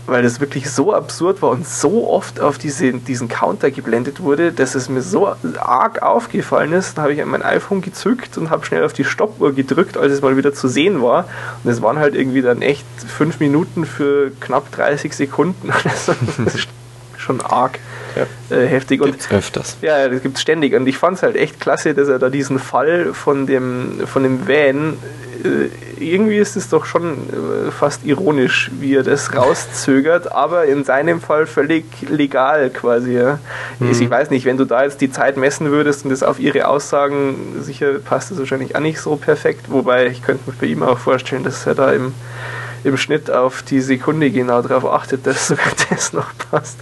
weil das wirklich so absurd war und so oft auf diese, diesen Counter geblendet wurde, dass es mir so arg aufgefallen ist. Da habe ich mein iPhone gezückt und habe schnell auf die Stoppuhr gedrückt, als es mal wieder zu sehen war. Und es waren halt irgendwie dann echt fünf Minuten für knapp 30 Sekunden. [laughs] das ist schon arg ja. äh, heftig. Und, gibt's öfters. Ja, das gibt es ständig. Und ich fand es halt echt klasse, dass er da diesen Fall von dem, von dem Van äh, irgendwie ist es doch schon äh, fast ironisch, wie er das rauszögert, [laughs] aber in seinem Fall völlig legal quasi. Ja. Mhm. Ich weiß nicht, wenn du da jetzt die Zeit messen würdest und das auf ihre Aussagen, sicher passt das wahrscheinlich auch nicht so perfekt, wobei ich könnte mir bei ihm auch vorstellen, dass er da im, im Schnitt auf die Sekunde genau darauf achtet, dass [laughs] sogar das noch passt.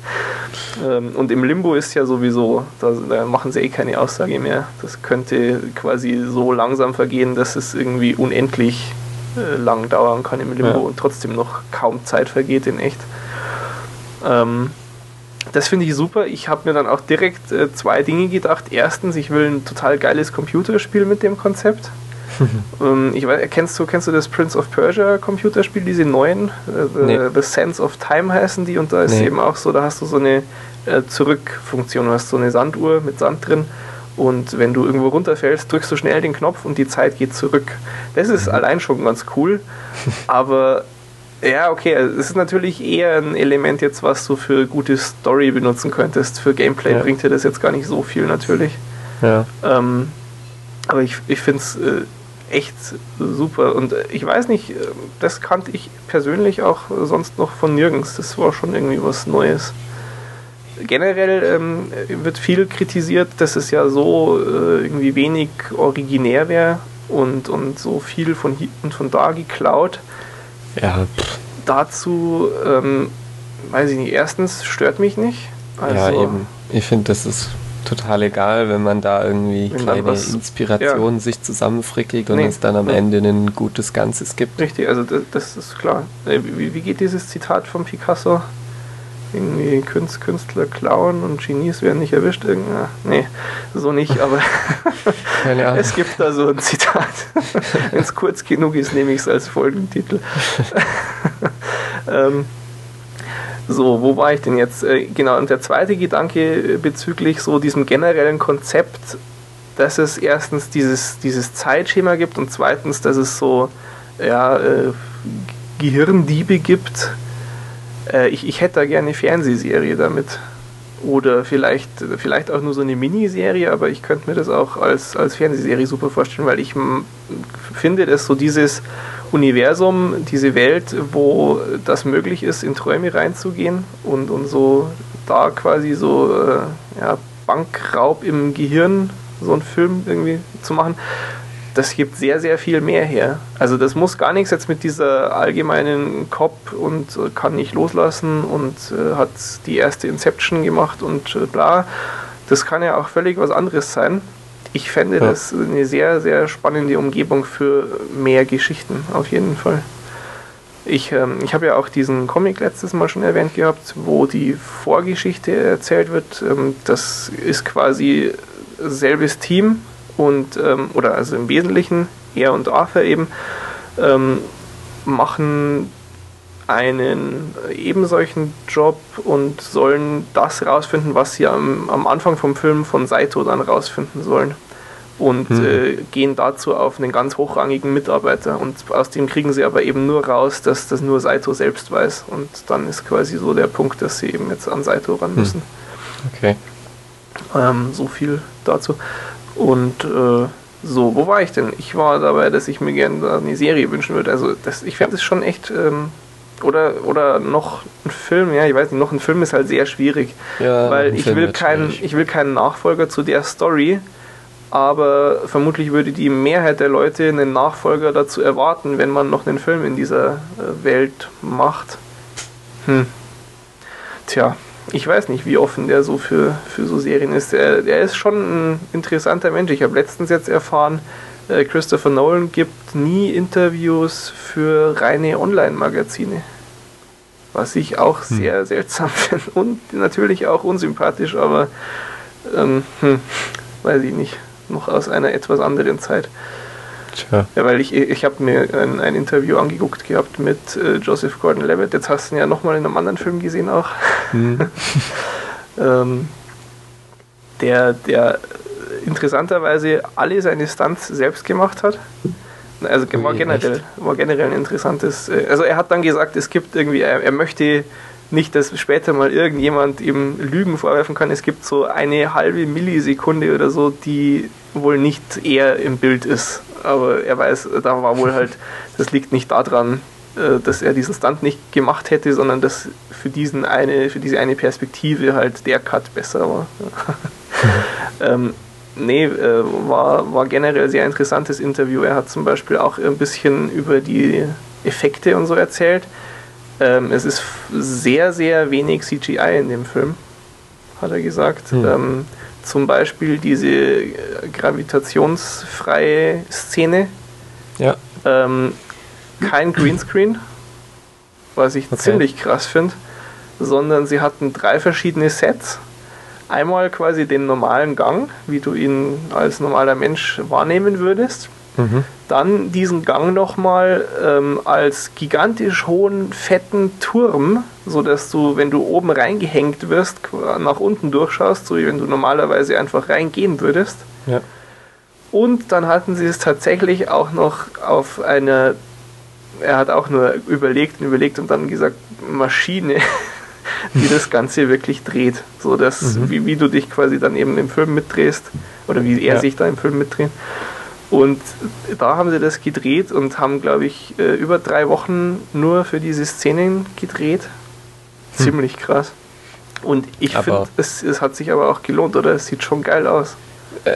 Ähm, und im Limbo ist ja sowieso, da, da, machen sie eh keine Aussage mehr. Das könnte quasi so langsam vergehen, dass es irgendwie unendlich äh, lang dauern kann im Limbo ja. und trotzdem noch kaum Zeit vergeht in echt. Ähm, das finde ich super. Ich habe mir dann auch direkt äh, zwei Dinge gedacht. Erstens, ich will ein total geiles Computerspiel mit dem Konzept. [laughs] ähm, ich weiß, kennst du, kennst du das Prince of Persia Computerspiel, diese neuen? Äh, the, nee. the, Sense of Time heißen die und da ist nee. eben auch so, da hast du so eine äh, Zurückfunktion, du hast so eine Sanduhr mit Sand drin und wenn du irgendwo runterfällst, drückst du schnell den Knopf und die Zeit geht zurück. Das ist mhm. allein schon ganz cool, [laughs] aber ja, okay, es ist natürlich eher ein Element jetzt, was du für gute Story benutzen könntest. Für Gameplay ja. bringt dir das jetzt gar nicht so viel natürlich. Ja. Ähm, aber ich, ich finde es äh, echt super. Und äh, ich weiß nicht, äh, das kannte ich persönlich auch sonst noch von nirgends. Das war schon irgendwie was Neues. Generell ähm, wird viel kritisiert, dass es ja so äh, irgendwie wenig originär wäre und, und so viel von hier und von da geklaut. Ja. Dazu, ähm, weiß ich nicht, erstens stört mich nicht. Also, ja, eben. Ich finde, das ist total egal, wenn man da irgendwie Wenn kleine was- Inspirationen sich zusammenfrickelt und Nee. es dann am Ja. Ende ein gutes Ganzes gibt. Richtig, also das, das ist klar. Wie, wie geht dieses Zitat von Picasso? Irgendwie Künst, Künstler klauen und Genies werden nicht erwischt. Irgend- ah, Nee, so nicht, aber [laughs] es gibt da so ein Zitat. [laughs] Wenn es kurz genug ist, nehme ich es als Folgentitel. [laughs] ähm, [laughs] so, wo war ich denn jetzt? Äh, genau, und der zweite Gedanke bezüglich so diesem generellen Konzept, dass es erstens dieses, dieses Zeitschema gibt und zweitens, dass es so ja, äh, Gehirndiebe gibt. Äh, ich, ich hätte da gerne eine Fernsehserie damit. Oder vielleicht, vielleicht auch nur so eine Miniserie, aber ich könnte mir das auch als, als Fernsehserie super vorstellen, weil ich finde, dass so dieses Universum, diese Welt, wo das möglich ist, in Träume reinzugehen und, und so da quasi so äh, ja, Bankraub im Gehirn, so einen Film irgendwie zu machen, das gibt sehr, sehr viel mehr her. Also das muss gar nichts jetzt mit dieser allgemeinen Cop und äh, kann nicht loslassen und äh, hat die erste Inception gemacht und äh, bla. Das kann ja auch völlig was anderes sein. Ich fände Ja. das eine sehr, sehr spannende Umgebung für mehr Geschichten, auf jeden Fall. Ich, ähm, ich habe ja auch diesen Comic letztes Mal schon erwähnt gehabt, wo die Vorgeschichte erzählt wird. Ähm, das ist quasi selbes Team und ähm, oder also im Wesentlichen er und Arthur eben ähm, machen einen eben solchen Job und sollen das rausfinden, was sie am, am Anfang vom Film von Saito dann rausfinden sollen. Und Hm. äh, gehen dazu auf einen ganz hochrangigen Mitarbeiter. Und aus dem kriegen sie aber eben nur raus, dass das nur Saito selbst weiß. Und dann ist quasi so der Punkt, dass sie eben jetzt an Saito ran müssen. Okay. Ähm, so viel dazu. Und äh, so, wo war ich denn? Ich war dabei, dass ich mir gerne eine Serie wünschen würde. Also das, ich fände es schon echt. Ähm, oder, oder noch ein Film, ja, ich weiß nicht, noch ein Film ist halt sehr schwierig. Ja, weil ich Film will, keinen, schwierig. ich will keinen Nachfolger zu der Story, aber vermutlich würde die Mehrheit der Leute einen Nachfolger dazu erwarten, wenn man noch einen Film in dieser äh, Welt macht. Hm. Tja, ich weiß nicht, wie offen der so für, für so Serien ist. Er, er ist schon ein interessanter Mensch. Ich habe letztens jetzt erfahren, äh, Christopher Nolan gibt nie Interviews für reine Online-Magazine. Was ich auch Hm. sehr seltsam finde und natürlich auch unsympathisch, aber ähm, hm, weiß ich nicht. Noch aus einer etwas anderen Zeit. Tja. Ja, weil ich, ich habe mir ein, ein Interview angeguckt gehabt mit äh, Joseph Gordon-Levitt. Jetzt hast du ihn ja nochmal in einem anderen Film gesehen auch. Hm. [laughs] ähm, der, der interessanterweise alle seine Stunts selbst gemacht hat. Also war generell, war generell ein interessantes. äh, Also er hat dann gesagt, es gibt irgendwie, er, er möchte nicht, dass später mal irgendjemand ihm Lügen vorwerfen kann. Es gibt so eine halbe Millisekunde oder so, die wohl nicht er im Bild ist. Aber er weiß, da war wohl halt, [laughs] das liegt nicht daran, äh, dass er diesen Stunt nicht gemacht hätte, sondern dass für diesen eine, für diese eine Perspektive halt der Cut besser war. [laughs] ähm, nee, äh, war, war generell sehr interessantes Interview. Er hat zum Beispiel auch ein bisschen über die Effekte und so erzählt. Ähm, es ist sehr, sehr wenig CGI in dem Film, hat er gesagt. Hm. Ähm, zum Beispiel diese gravitationsfreie Szene. Ja. Ähm, kein Greenscreen, was ich Okay. ziemlich krass finde, sondern sie hatten drei verschiedene Sets. Einmal quasi den normalen Gang, wie du ihn als normaler Mensch wahrnehmen würdest. Mhm. Dann diesen Gang nochmal ähm, als gigantisch hohen, fetten Turm, sodass du, wenn du oben reingehängt wirst, nach unten durchschaust, so wie wenn du normalerweise einfach reingehen würdest. Ja. Und dann hatten sie es tatsächlich auch noch auf eine, er hat auch nur überlegt und überlegt und dann gesagt, Maschine, [laughs] die das Ganze wirklich dreht. So dass, Mhm. wie, wie du dich quasi dann eben im Film mitdrehst oder wie er Ja. sich da im Film mitdreht. Und da haben sie das gedreht und haben, glaube ich, äh, über drei Wochen nur für diese Szenen gedreht. Hm. Ziemlich krass. Und ich finde, es, es hat sich aber auch gelohnt, oder? Es sieht schon geil aus.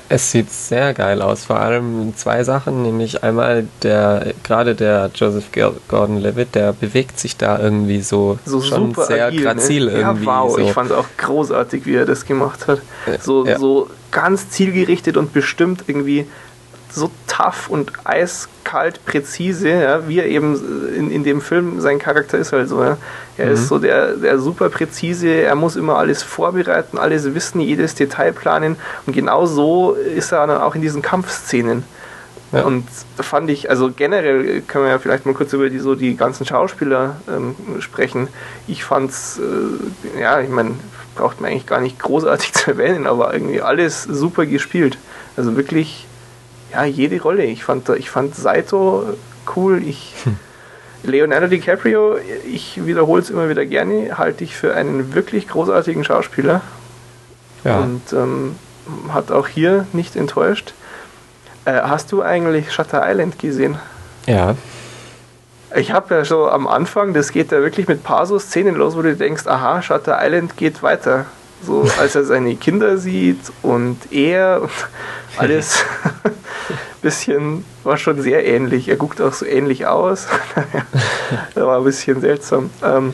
Es sieht sehr geil aus, vor allem zwei Sachen, nämlich einmal der, gerade der Joseph Gordon-Levitt, der bewegt sich da irgendwie so, so schon sehr agil, grazil ne? irgendwie. Ja, wow, so. ich fand es auch großartig, wie er das gemacht hat. So, ja. so ganz zielgerichtet und bestimmt irgendwie so tough und eiskalt präzise, ja, wie er eben in, in dem Film sein Charakter ist halt so. Ja. Er Mhm. ist so der, der super präzise, er muss immer alles vorbereiten, alles wissen, jedes Detail planen und genau so ist er dann auch in diesen Kampfszenen. Ja. Und da fand ich, also generell können wir ja vielleicht mal kurz über die so die ganzen Schauspieler ähm, sprechen. Ich fand's, äh, ja, ich meine, braucht man eigentlich gar nicht großartig [laughs] zu erwähnen, aber irgendwie alles super gespielt. Also wirklich, ja, jede Rolle. Ich fand, ich fand Saito cool. Ich, Leonardo DiCaprio, ich wiederhole es immer wieder gerne, halte ich für einen wirklich großartigen Schauspieler. ja. Und ähm, hat auch hier nicht enttäuscht. Äh, hast du eigentlich Shutter Island gesehen? ja. Ich habe ja so am Anfang, das geht ja wirklich mit paar so Szenen los, wo du denkst, aha, Shutter Island geht weiter. So als er seine Kinder sieht und er und [laughs] alles bisschen war schon sehr ähnlich. Er guckt auch so ähnlich aus. das [laughs] war ein bisschen seltsam. Ähm,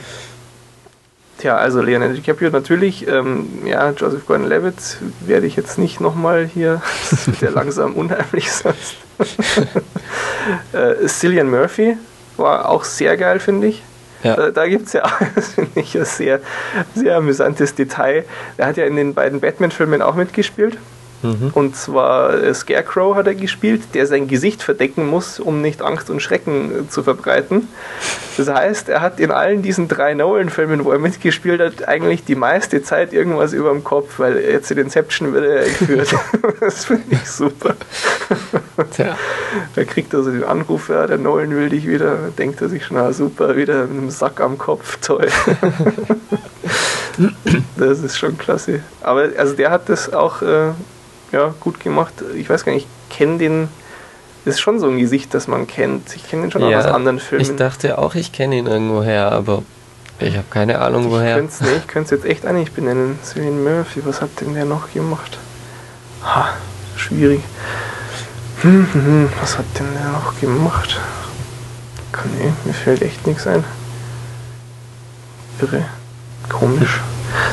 tja, also Leonardo DiCaprio natürlich. Ähm, ja, Joseph Gordon-Levitt werde ich jetzt nicht nochmal hier. Das wird ja [laughs] langsam unheimlich sonst. [laughs] äh, Cillian Murphy war auch sehr geil, finde ich. Ja. Da, da gibt es ja, das finde ich, ein sehr, sehr amüsantes Detail. Er hat ja in den beiden Batman-Filmen auch mitgespielt. Mhm. Und zwar äh, Scarecrow hat er gespielt, der sein Gesicht verdecken muss, um nicht Angst und Schrecken äh, zu verbreiten. Das heißt, er hat in allen diesen drei Nolan-Filmen, wo er mitgespielt hat, eigentlich die meiste Zeit irgendwas über dem Kopf, weil jetzt in Inception wird er entführt. [laughs] das finde ich super. Tja. Da kriegt er so den Anruf, ja, der Nolan will dich wieder. Denkt er sich schon, ah, super, wieder mit einem Sack am Kopf, toll. [laughs] das ist schon klasse. Aber also der hat das auch äh, ja, gut gemacht. Ich weiß gar nicht, ich kenne den. Ist schon so ein Gesicht, das man kennt. Ich kenne den schon auch aus anderen Filmen. Ich dachte auch, ich kenne ihn irgendwoher, aber ich habe keine Ahnung Ich woher. könnte es nee, ich könnte es jetzt echt eigentlich benennen. Cillian Murphy, was hat denn der noch gemacht? Ha, schwierig. Hm, hm, hm, was hat denn der noch gemacht? Nee, mir fällt echt nichts ein. Irre. Komisch.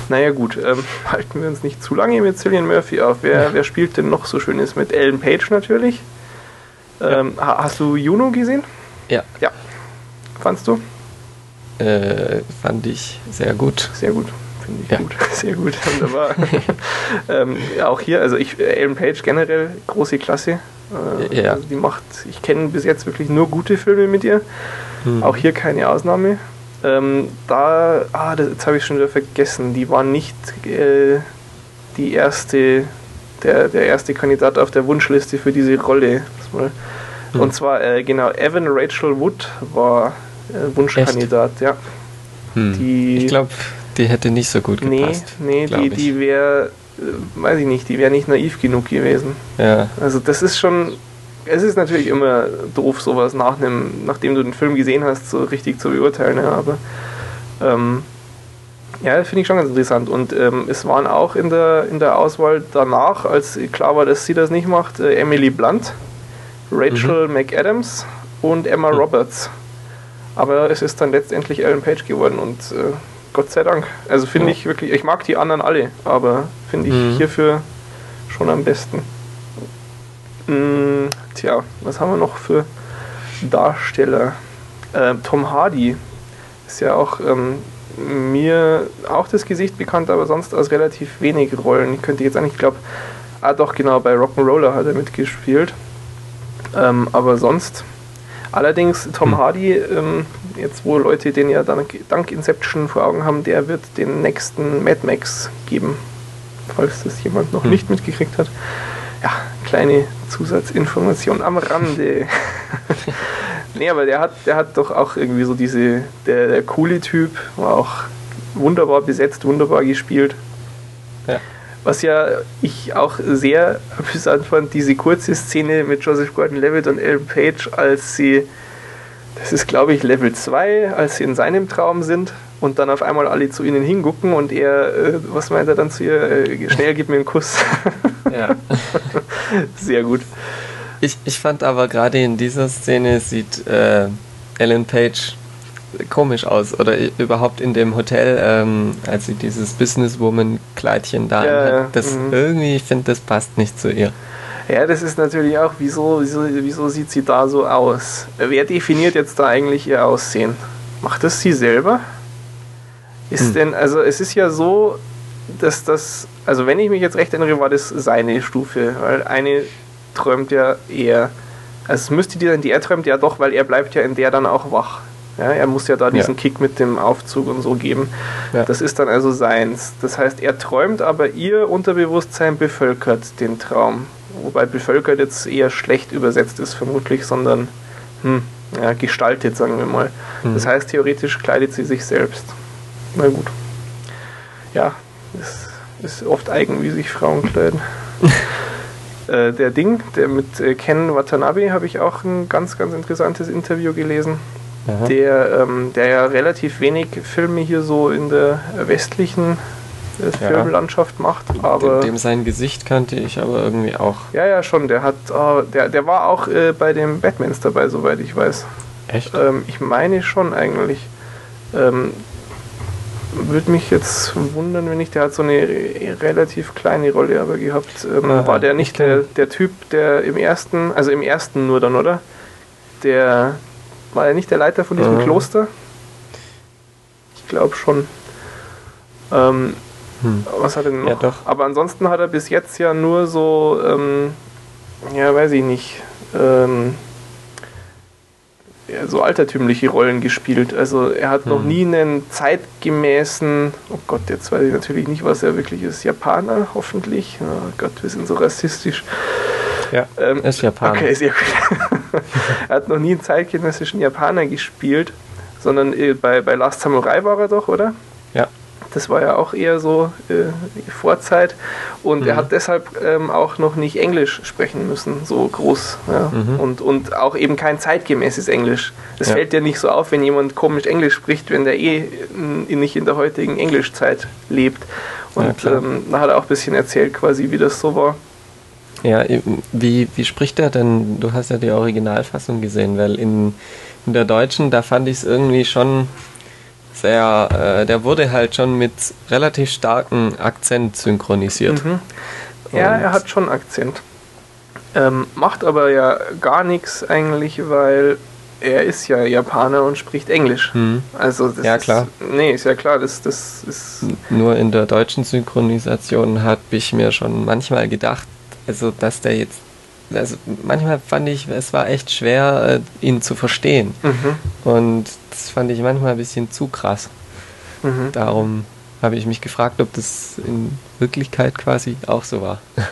Naja gut, ähm, [laughs] halten wir uns nicht zu lange mit Cillian Murphy auf. Wer, wer spielt denn noch so schönes mit Ellen Page natürlich? Ähm, ha- Hast du Juno gesehen? Ja, Ja. Fandst du? äh, fand ich sehr gut. Sehr gut. Finde ich Ja. gut. [laughs] Sehr gut. Wunderbar. [laughs] ähm, ja, auch hier, also ich, äh, Ellen Page generell, große Klasse. Äh, Ja. also die macht, ich kenne bis jetzt wirklich nur gute Filme mit ihr. Hm. Auch hier keine Ausnahme. Ähm, da, ah, das, jetzt habe ich schon wieder vergessen, die war nicht äh, die erste, der, der erste Kandidat auf der Wunschliste für diese Rolle. Hm. Und zwar, äh, genau, Evan Rachel Wood war äh, Wunschkandidat, ja. Hm. die- ich glaube, die hätte nicht so gut Nee, gepasst. nee, glaub die, die wäre, äh, weiß ich nicht, die wäre nicht naiv genug gewesen. Ja, Also das ist schon, es ist natürlich immer doof, sowas nach einem, nachdem du den Film gesehen hast, so richtig zu beurteilen, ja, aber ähm, ja, finde ich schon ganz interessant. Und ähm, es waren auch in der, in der Auswahl danach, als klar war, dass sie das nicht macht, äh, Emily Blunt, Rachel McAdams und Emma Mhm. Roberts. Aber es ist dann letztendlich Ellen Page geworden und äh, Gott sei Dank. Also finde Ja. ich wirklich, ich mag die anderen alle, aber finde ich Mhm. hierfür schon am besten. Mm, tja, was haben wir noch für Darsteller? Äh, Tom Hardy ist ja auch ähm, mir auch das Gesicht bekannt, aber sonst aus relativ wenig Rollen. Ich könnte jetzt eigentlich, ich glaube, ah doch, genau, bei Rock'n'Roller hat er mitgespielt. Ähm, aber sonst, allerdings Tom Hm. Hardy, ähm, jetzt wo Leute den ja dank, dank Inception vor Augen haben, der wird den nächsten Mad Max geben, falls das jemand noch Hm. nicht mitgekriegt hat. Ja, kleine Zusatzinformation am Rande. [laughs] nee, aber der hat, der hat doch auch irgendwie so diese, der, der coole Typ, war auch wunderbar besetzt, wunderbar gespielt. Ja. Was ja ich auch sehr amüsant fand, diese kurze Szene mit Joseph Gordon-Levitt und Ellen Page, als sie, das ist glaube ich Level 2, als sie in seinem Traum sind und dann auf einmal alle zu ihnen hingucken und er, äh, was meint er dann zu ihr, äh, schnell gib mir einen Kuss. [laughs] Ja. [laughs] Sehr gut. Ich, ich fand aber gerade in dieser Szene sieht äh, Ellen Page komisch aus oder überhaupt in dem Hotel, ähm, als sie dieses Businesswoman-Kleidchen da Ja, hat. Das mhm. irgendwie, ich finde, das passt nicht zu ihr. Ja, das ist natürlich auch, wieso, wieso, wieso sieht sie da so aus? Wer definiert jetzt da eigentlich ihr Aussehen? Macht das sie selber? Ist Hm. denn, also es ist ja so, dass das, also wenn ich mich jetzt recht erinnere, war das seine Stufe, weil eine träumt ja eher, also es müsste die dann, die er träumt ja doch, weil er bleibt ja in der dann auch wach. Ja, er muss ja da diesen Ja. Kick mit dem Aufzug und so geben. Ja. Das ist dann also seins. Das heißt, er träumt, aber ihr Unterbewusstsein bevölkert den Traum. Wobei bevölkert jetzt eher schlecht übersetzt ist, vermutlich, sondern hm, ja, gestaltet, sagen wir mal. Mhm. Das heißt, theoretisch kleidet sie sich selbst. Na gut. Ja, es ist oft eigen, wie sich Frauen kleiden. [laughs] äh, der Ding, der mit äh, Ken Watanabe, habe ich auch ein ganz, ganz interessantes Interview gelesen Aha. der, ähm, der ja relativ wenig Filme hier so in der westlichen äh, Ja. Filmlandschaft macht. Aber dem, dem sein Gesicht kannte ich aber irgendwie auch. ja, ja, schon. Der hat, äh, der, der war auch äh, bei den Batmans dabei, soweit ich weiß. Echt? Ähm, ich meine schon eigentlich. Ähm, würde mich jetzt wundern, wenn nicht. Der hat so eine re- relativ kleine Rolle aber gehabt. Ähm, Aha, war der nicht okay. der, der Typ, der im ersten, also im ersten nur dann, oder? Der war er nicht der Leiter von diesem Mhm. Kloster? Ich glaube schon. Ähm, Hm. was hat er denn noch? Ja, doch. Aber ansonsten hat er bis jetzt ja nur so, ähm, ja, weiß ich nicht, ähm, so altertümliche Rollen gespielt. Also er hat noch Hm. nie einen zeitgemäßen, oh Gott, jetzt weiß ich natürlich nicht, was er wirklich ist, Japaner, hoffentlich. Oh Gott, wir sind so rassistisch. Ja, Ähm, ist Japaner. Okay, sehr gut. [laughs] er hat noch nie einen zeitgenössischen Japaner gespielt, sondern äh, bei, bei Last Samurai war er doch, oder? Ja. Das war ja auch eher so äh, Vorzeit. Und er Mhm. hat deshalb ähm, auch noch nicht Englisch sprechen müssen, so groß. Ja. Mhm. Und, und auch eben kein zeitgemäßes Englisch. Es Ja. fällt ja nicht so auf, wenn jemand komisch Englisch spricht, wenn der eh n- nicht in der heutigen Englischzeit lebt. Ja, Und klar. ähm, da hat er auch ein bisschen erzählt, quasi, wie das so war. Ja, wie, wie spricht er denn? Du hast ja die Originalfassung gesehen, weil in, in der deutschen, da fand ich es irgendwie schon sehr, äh, der wurde halt schon mit relativ starkem Akzent synchronisiert. Mhm. Ja, Und- er hat schon Akzent. Ähm, macht aber ja gar nichts eigentlich, weil er ist ja Japaner und spricht Englisch. Hm. Also das Ja, ist, klar. Nee, ist ja klar, das, das ist. Nur in der deutschen Synchronisation habe ich mir schon manchmal gedacht, also dass der jetzt, also manchmal fand ich, es war echt schwer, äh, ihn zu verstehen. Mhm, Und das fand ich manchmal ein bisschen zu krass. mhm. Darum habe ich mich gefragt, ob das in Wirklichkeit quasi auch so war. [laughs]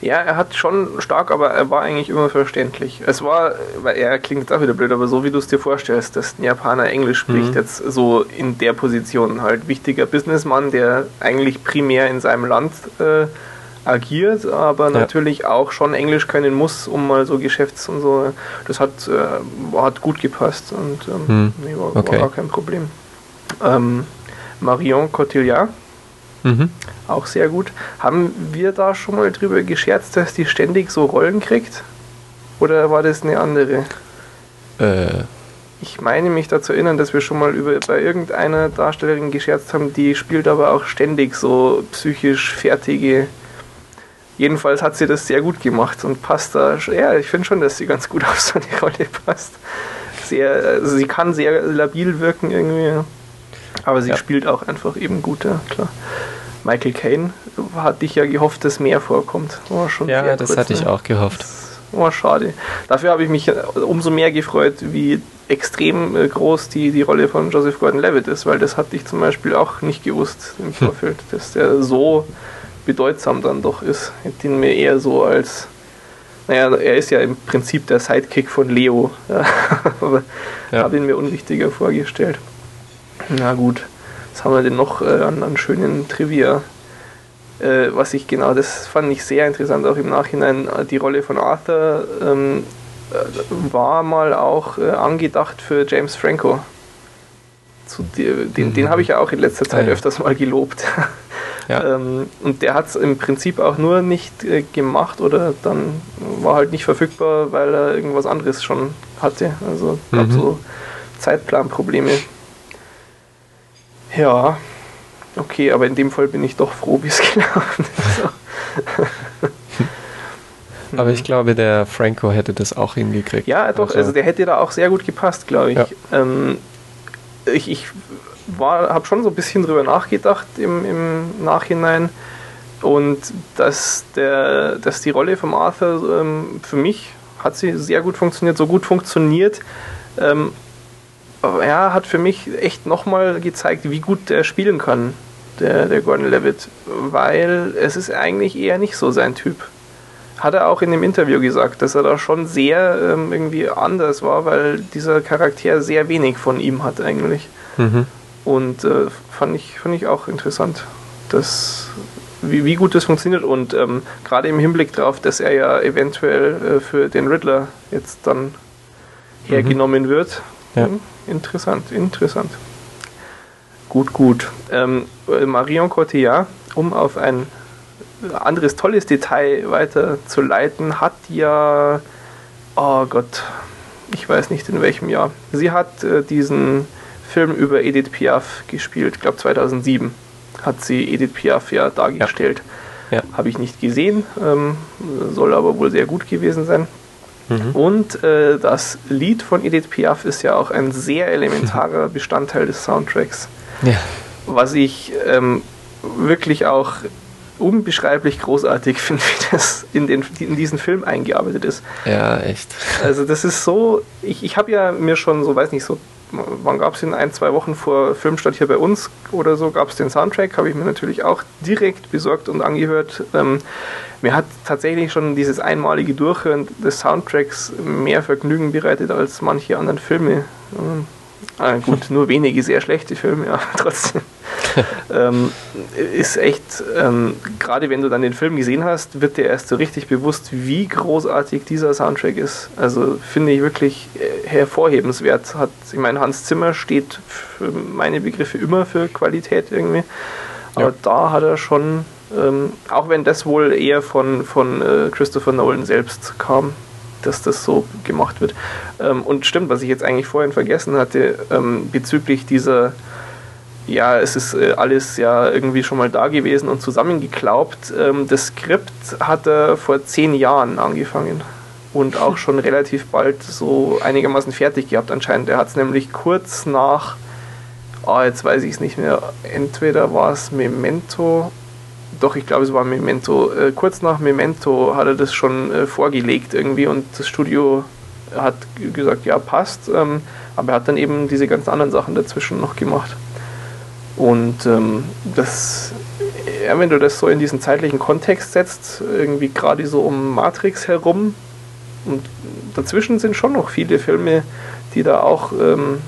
Ja, er hat schon stark, aber er war eigentlich immer verständlich. Es war, weil er klingt jetzt auch wieder blöd, aber so wie du es dir vorstellst, dass ein Japaner Englisch spricht, Mhm. jetzt so in der Position halt wichtiger Businessmann, der eigentlich primär in seinem Land äh, agiert, aber Ja. natürlich auch schon Englisch können muss, um mal so Geschäfts und so. Das hat, äh, hat gut gepasst und ähm, Hm. nee, war, Okay. war gar kein Problem. Ähm, Marion Cotillard Mhm. auch sehr gut. Haben wir da schon mal drüber gescherzt, dass die ständig so Rollen kriegt? Oder war das eine andere? Äh, Ich meine mich dazu erinnern, dass wir schon mal über bei irgendeiner Darstellerin gescherzt haben, die spielt aber auch ständig so psychisch fertige. Jedenfalls hat sie das sehr gut gemacht und passt da. Ja, ich finde schon, dass sie ganz gut [laughs] auf so eine Rolle passt. Sehr, also sie kann sehr labil wirken irgendwie. Aber sie Ja. spielt auch einfach eben gut, ja, klar. Michael Caine hatte ich ja gehofft, dass mehr vorkommt. War schon ja, das kurz, hatte ich ne? auch gehofft. Oh, schade. Dafür habe ich mich umso mehr gefreut, wie extrem äh, groß die, die Rolle von Joseph Gordon-Levitt ist, weil das hatte ich zum Beispiel auch nicht gewusst im [laughs] Vorfeld, dass der so bedeutsam dann doch ist. Ich hätte ihn mir eher so als, naja, er ist ja im Prinzip der Sidekick von Leo, aber [laughs] Ja. habe ihn mir unwichtiger vorgestellt. Na gut, was haben wir denn noch äh, an, an schönen Trivia? Äh, was ich genau, das fand ich sehr interessant, auch im Nachhinein. äh, Die Rolle von Arthur ähm, äh, war mal auch äh, angedacht für James Franco. Zu den den Mhm. habe ich ja auch in letzter Zeit Ah, öfters mal gelobt. [laughs] Ja. Ähm, und der hat es im Prinzip auch nur nicht äh, gemacht oder dann war halt nicht verfügbar, weil er irgendwas anderes schon hatte. Also gab Mhm. so Zeitplanprobleme. Ja, okay, aber in dem Fall bin ich doch froh, wie es [laughs] gelaufen ist. [laughs] Aber ich glaube, der Franco hätte das auch hingekriegt. Ja, doch, also, der hätte da auch sehr gut gepasst, glaube ich. Ja. Ähm, ich ich habe schon so ein bisschen drüber nachgedacht im, im Nachhinein und dass, der, dass die Rolle von Arthur ähm, für mich hat sie sehr gut funktioniert, so gut funktioniert. Ähm, ja, hat für mich echt nochmal gezeigt, wie gut der spielen kann, der, der Gordon Levitt, weil es ist eigentlich eher nicht so sein Typ hat er auch in dem Interview gesagt, dass er da schon sehr ähm, irgendwie anders war, weil dieser Charakter sehr wenig von ihm hat eigentlich. Mhm. Und äh, fand, ich, fand ich auch interessant, dass, wie, wie gut das funktioniert. Und ähm, gerade im Hinblick darauf, dass er ja eventuell äh, für den Riddler jetzt dann hergenommen wird. Ja. Hm, Interessant, interessant. Gut, gut. Ähm, äh, Marion Cotillard, um auf ein anderes tolles Detail weiterzuleiten, hat ja, oh Gott, ich weiß nicht in welchem Jahr. Sie hat äh, diesen Film über Edith Piaf gespielt, ich glaube 2007 hat sie Edith Piaf ja dargestellt. Ja. Habe ich nicht gesehen, ähm, soll aber wohl sehr gut gewesen sein. Mhm. Und äh, das Lied von Edith Piaf ist ja auch ein sehr elementarer Bestandteil des Soundtracks Ja. was ich ähm, wirklich auch unbeschreiblich großartig [laughs] finde, wie das in, den, in diesen Film eingearbeitet ist. ja, echt. Also das ist so, ich, ich habe ja mir schon so, weiß nicht, so, wann gab es den, ein, zwei Wochen vor Filmstart hier bei uns oder so, gab es den Soundtrack, habe ich mir natürlich auch direkt besorgt und angehört. Ähm, mir hat tatsächlich schon dieses einmalige Durchhören des Soundtracks mehr Vergnügen bereitet als manche anderen Filme. Ähm, ah, gut, nur wenige sehr schlechte Filme, aber [laughs] trotzdem. ähm, ist echt, ähm, gerade wenn du dann den Film gesehen hast, wird dir erst so richtig bewusst, wie großartig dieser Soundtrack ist. Also finde ich wirklich äh, hervorhebenswert. Hat, ich meine, Hans Zimmer steht für meine Begriffe immer für Qualität irgendwie. Aber Ja. da hat er schon, ähm, auch wenn das wohl eher von, von äh, Christopher Nolan selbst kam, dass das so gemacht wird. Ähm, und stimmt, was ich jetzt eigentlich vorhin vergessen hatte, ähm, bezüglich dieser, ja, es ist äh, alles ja irgendwie schon mal da gewesen und zusammengeklaubt. Ähm, das Skript hat er vor zehn Jahren angefangen und auch schon relativ bald so einigermaßen fertig gehabt anscheinend. Er hat es nämlich kurz nach, ah, jetzt weiß ich es nicht mehr, entweder war es Memento doch, ich glaube, es war Memento. Äh, kurz nach Memento hat er das schon äh, vorgelegt irgendwie und das Studio hat gesagt, ja, passt. Ähm, aber er hat dann eben diese ganzen anderen Sachen dazwischen noch gemacht. Und ähm, das, ja, wenn du das so in diesen zeitlichen Kontext setzt, irgendwie gerade so um Matrix herum, und dazwischen sind schon noch viele Filme, die da auch ähm,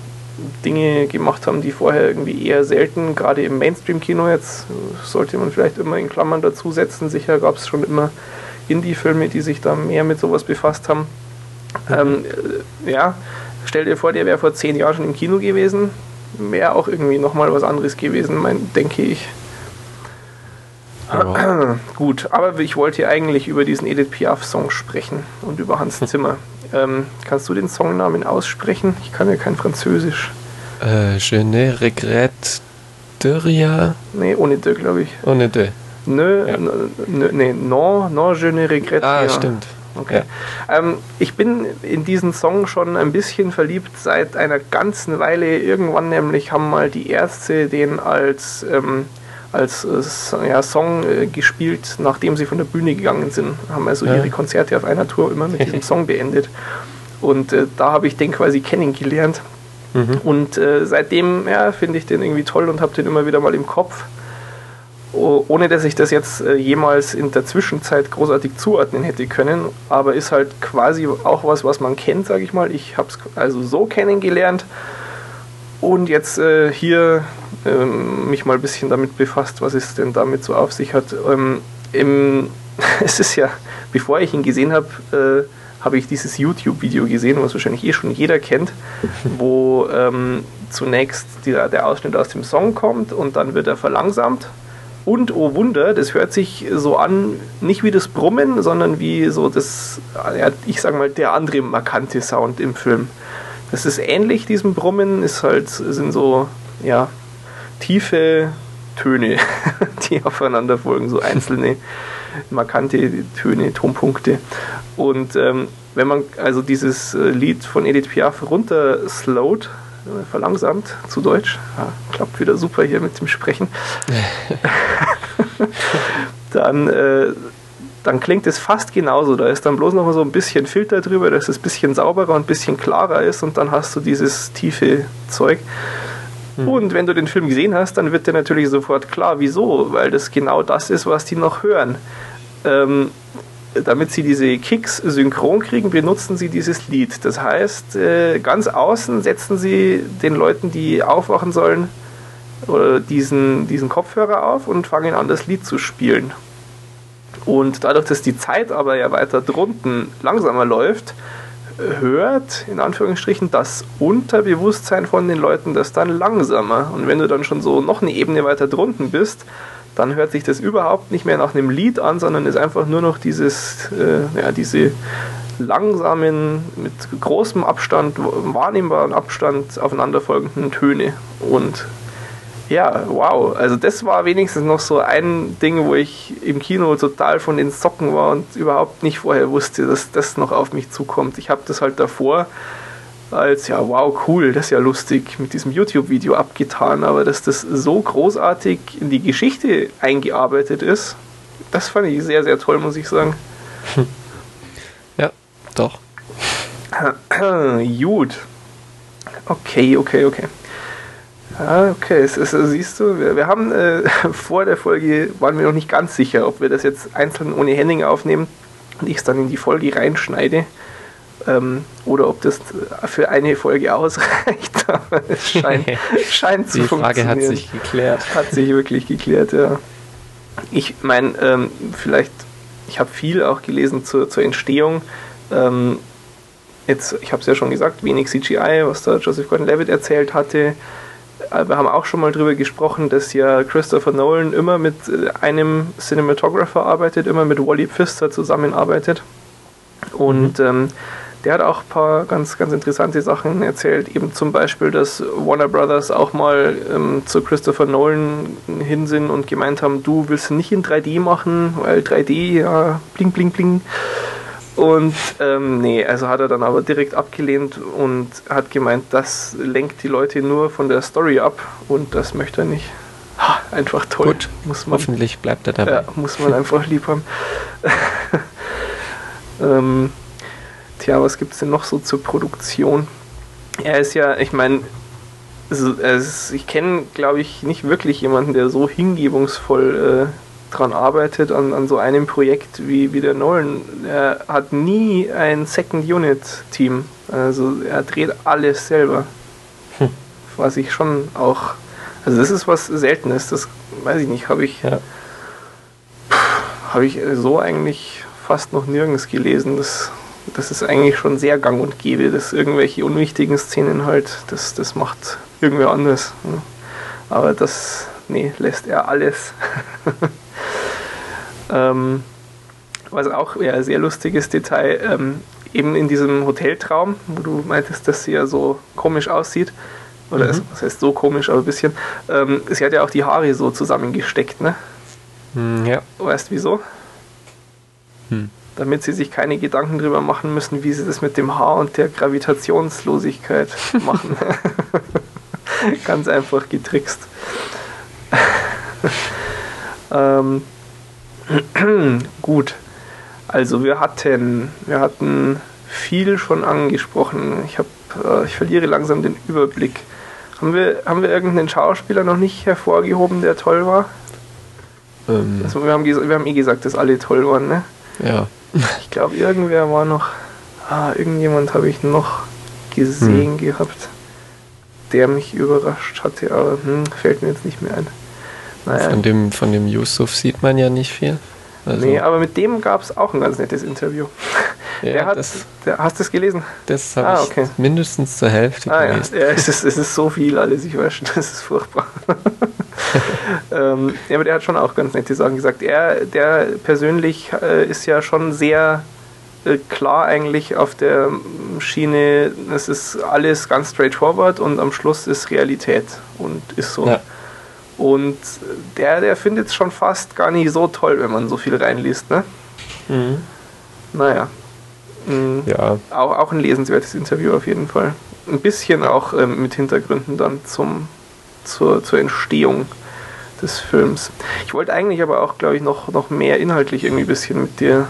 Dinge gemacht haben, die vorher irgendwie eher selten, gerade im Mainstream-Kino jetzt, sollte man vielleicht immer in Klammern dazu setzen. Sicher gab es schon immer Indie-Filme, die sich da mehr mit sowas befasst haben. Ähm, äh, ja, stell dir vor, der wäre vor zehn Jahren schon im Kino gewesen, wäre auch irgendwie nochmal was anderes gewesen, mein, denke ich. Ja. Gut, aber ich wollte eigentlich über diesen Edith Piaf-Song sprechen und über Hans [laughs] Zimmer. Ähm, kannst du den Songnamen aussprechen? Ich kann ja kein Französisch. Äh, je ne regrette de rien. Nee, ohne de, glaube ich. Ohne de. Nö, Ja. n- n- nee, non, non, je ne regrette Ah, rien. stimmt. Okay. Ähm, ich bin in diesen Song schon ein bisschen verliebt seit einer ganzen Weile. Irgendwann nämlich haben mal die Ärzte den als, ähm, als äh, ja, Song äh, gespielt, nachdem sie von der Bühne gegangen sind. Haben also Ja. ihre Konzerte auf einer Tour immer mit diesem [laughs] Song beendet. Und äh, da habe ich den quasi kennengelernt. Mhm. Und äh, seitdem ja, finde ich den irgendwie toll und habe den immer wieder mal im Kopf. Oh, ohne dass ich das jetzt äh, jemals in der Zwischenzeit großartig zuordnen hätte können, aber ist halt quasi auch was, was man kennt, sage ich mal. Ich habe es also so kennengelernt und jetzt äh, hier ähm, mich mal ein bisschen damit befasst, was es denn damit so auf sich hat. Ähm, im, [laughs] es ist ja, bevor ich ihn gesehen habe, äh, habe ich dieses YouTube-Video gesehen, was wahrscheinlich eh schon jeder kennt, [laughs] wo ähm, zunächst die, der Ausschnitt aus dem Song kommt und dann wird er verlangsamt Und oh Wunder, das hört sich so an, nicht wie das Brummen, sondern wie so das, ja, ich sag mal, der andere markante Sound im Film. Das ist ähnlich diesem Brummen, ist halt, sind so, ja, tiefe Töne, [laughs] die aufeinander folgen, so einzelne markante Töne, Tonpunkte. Und ähm, wenn man also dieses äh, Lied von Edith Piaf runterslowt, äh, verlangsamt zu Deutsch, ja, klappt wieder super hier mit dem Sprechen, [laughs] dann, äh, dann klingt es fast genauso. Da ist dann bloß noch so ein bisschen Filter drüber, dass es ein bisschen sauberer und ein bisschen klarer ist und dann hast du dieses tiefe Zeug. Mhm. Und wenn du den Film gesehen hast, dann wird dir natürlich sofort klar, wieso, weil das genau das ist, was die noch hören. Ähm, damit sie diese Kicks synchron kriegen, benutzen sie dieses Lied. Das heißt, äh, ganz außen setzen sie den Leuten, die aufwachen sollen, diesen, diesen Kopfhörer auf und fangen an, das Lied zu spielen. Und dadurch, dass die Zeit aber ja weiter drunten langsamer läuft, hört in Anführungsstrichen das Unterbewusstsein von den Leuten das dann langsamer. Und wenn du dann schon so noch eine Ebene weiter drunten bist, dann hört sich das überhaupt nicht mehr nach einem Lied an, sondern ist einfach nur noch dieses, äh, ja, diese langsamen, mit großem Abstand, wahrnehmbaren Abstand aufeinanderfolgenden Töne. Und ja, wow. Also das war wenigstens noch so ein Ding, wo ich im Kino total von den Socken war und überhaupt nicht vorher wusste, dass das noch auf mich zukommt. Ich habe das halt davor als, ja, wow, cool, das ist ja lustig, mit diesem YouTube-Video abgetan, aber dass das so großartig in die Geschichte eingearbeitet ist, das fand ich sehr, sehr toll, muss ich sagen. [laughs] Ja, doch. [clears throat] Gut. Okay, okay, okay. Ah, okay, es, es, siehst du, wir, wir haben äh, [laughs] vor der Folge, waren wir noch nicht ganz sicher, ob wir das jetzt einzeln ohne Henning aufnehmen und ich es dann in die Folge reinschneide ähm, oder ob das für eine Folge ausreicht. [laughs] Aber es scheint, [laughs] scheint zu funktionieren. Die Frage hat sich geklärt. Hat sich wirklich geklärt, ja. Ich meine, ähm, vielleicht, ich habe viel auch gelesen zur, zur Entstehung. Ähm, jetzt, ich habe es ja schon gesagt, wenig CGI, was da Joseph Gordon-Levitt erzählt hatte. Äh, wir haben auch schon mal darüber gesprochen, dass ja Christopher Nolan immer mit äh, einem Cinematographer arbeitet, immer mit Wally Pfister zusammenarbeitet. Und mhm. ähm, der hat auch ein paar ganz, ganz interessante Sachen erzählt. Eben zum Beispiel, dass Warner Brothers auch mal ähm, zu Christopher Nolan hin sind und gemeint haben, du willst nicht in 3D machen, weil 3D, ja, bling, bling, bling. Und ähm, nee, also hat er dann aber direkt abgelehnt und hat gemeint, das lenkt die Leute nur von der Story ab und das möchte er nicht. Ha, einfach toll. Gut, muss man, hoffentlich bleibt er dabei. Ja, muss man einfach lieb haben. [laughs] ähm, Tja, was gibt es denn noch so zur Produktion? Er ist ja, ich meine, ich kenne, glaube ich, nicht wirklich jemanden, der so hingebungsvoll äh, dran arbeitet an, an so einem Projekt wie, wie der Nolan. Er hat nie ein Second Unit Team. Also er dreht alles selber. Hm. Was ich schon auch. Also das ist was Seltenes. Das weiß ich nicht, habe ich. Ja. Habe ich so eigentlich fast noch nirgends gelesen. Das das ist eigentlich schon sehr gang und gäbe, dass irgendwelche unwichtigen Szenen halt, das, das macht irgendwer anders. Aber das, nee, lässt er alles. [laughs] ähm, was auch ja, ein sehr lustiges Detail, ähm, eben in diesem Hoteltraum, wo du meintest, dass sie ja so komisch aussieht, oder mhm. was heißt so komisch, aber ein bisschen, ähm, sie hat ja auch die Haare so zusammengesteckt, ne? Hm, ja. Weißt wieso? Hm damit sie sich keine Gedanken darüber machen müssen, wie sie das mit dem Haar und der Gravitationslosigkeit machen. [laughs] [laughs] Ganz einfach getrickst. [laughs] ähm, [clears throat] gut. Also wir hatten, wir hatten viel schon angesprochen. Ich habe, äh, ich verliere langsam den Überblick. Haben wir, haben wir irgendeinen Schauspieler noch nicht hervorgehoben, der toll war? Ähm. Also wir, haben, wir haben eh gesagt, dass alle toll waren, ne? Ja. Ich glaube, irgendwer war noch. Ah, irgendjemand habe ich noch gesehen hm. gehabt, der mich überrascht hatte, aber hm, fällt mir jetzt nicht mehr ein. Naja. Von, dem, von dem Yusuf sieht man ja nicht viel. Also nee, aber mit dem gab es auch ein ganz nettes Interview. [laughs] Ja, der hat, das, der, hast du es gelesen? Das habe ah, okay. ich mindestens zur Hälfte ah, gelesen. Ja. ja, es, ist, es ist so viel alles, ich weiß schon, [laughs] das ist furchtbar. [laughs] ähm, ja, aber der hat schon auch ganz nette Sachen gesagt. Er, der persönlich äh, ist ja schon sehr äh, klar eigentlich auf der Schiene, es ist alles ganz straightforward und am Schluss ist Realität und ist so. Ja. Und der, der findet es schon fast gar nicht so toll, wenn man so viel reinliest, ne? Mhm. Naja. Mhm. Ja. Auch, auch ein lesenswertes Interview auf jeden Fall. Ein bisschen auch ähm, mit Hintergründen dann zum, zur, zur Entstehung des Films. Ich wollte eigentlich aber auch, glaube ich, noch, noch mehr inhaltlich irgendwie ein bisschen mit dir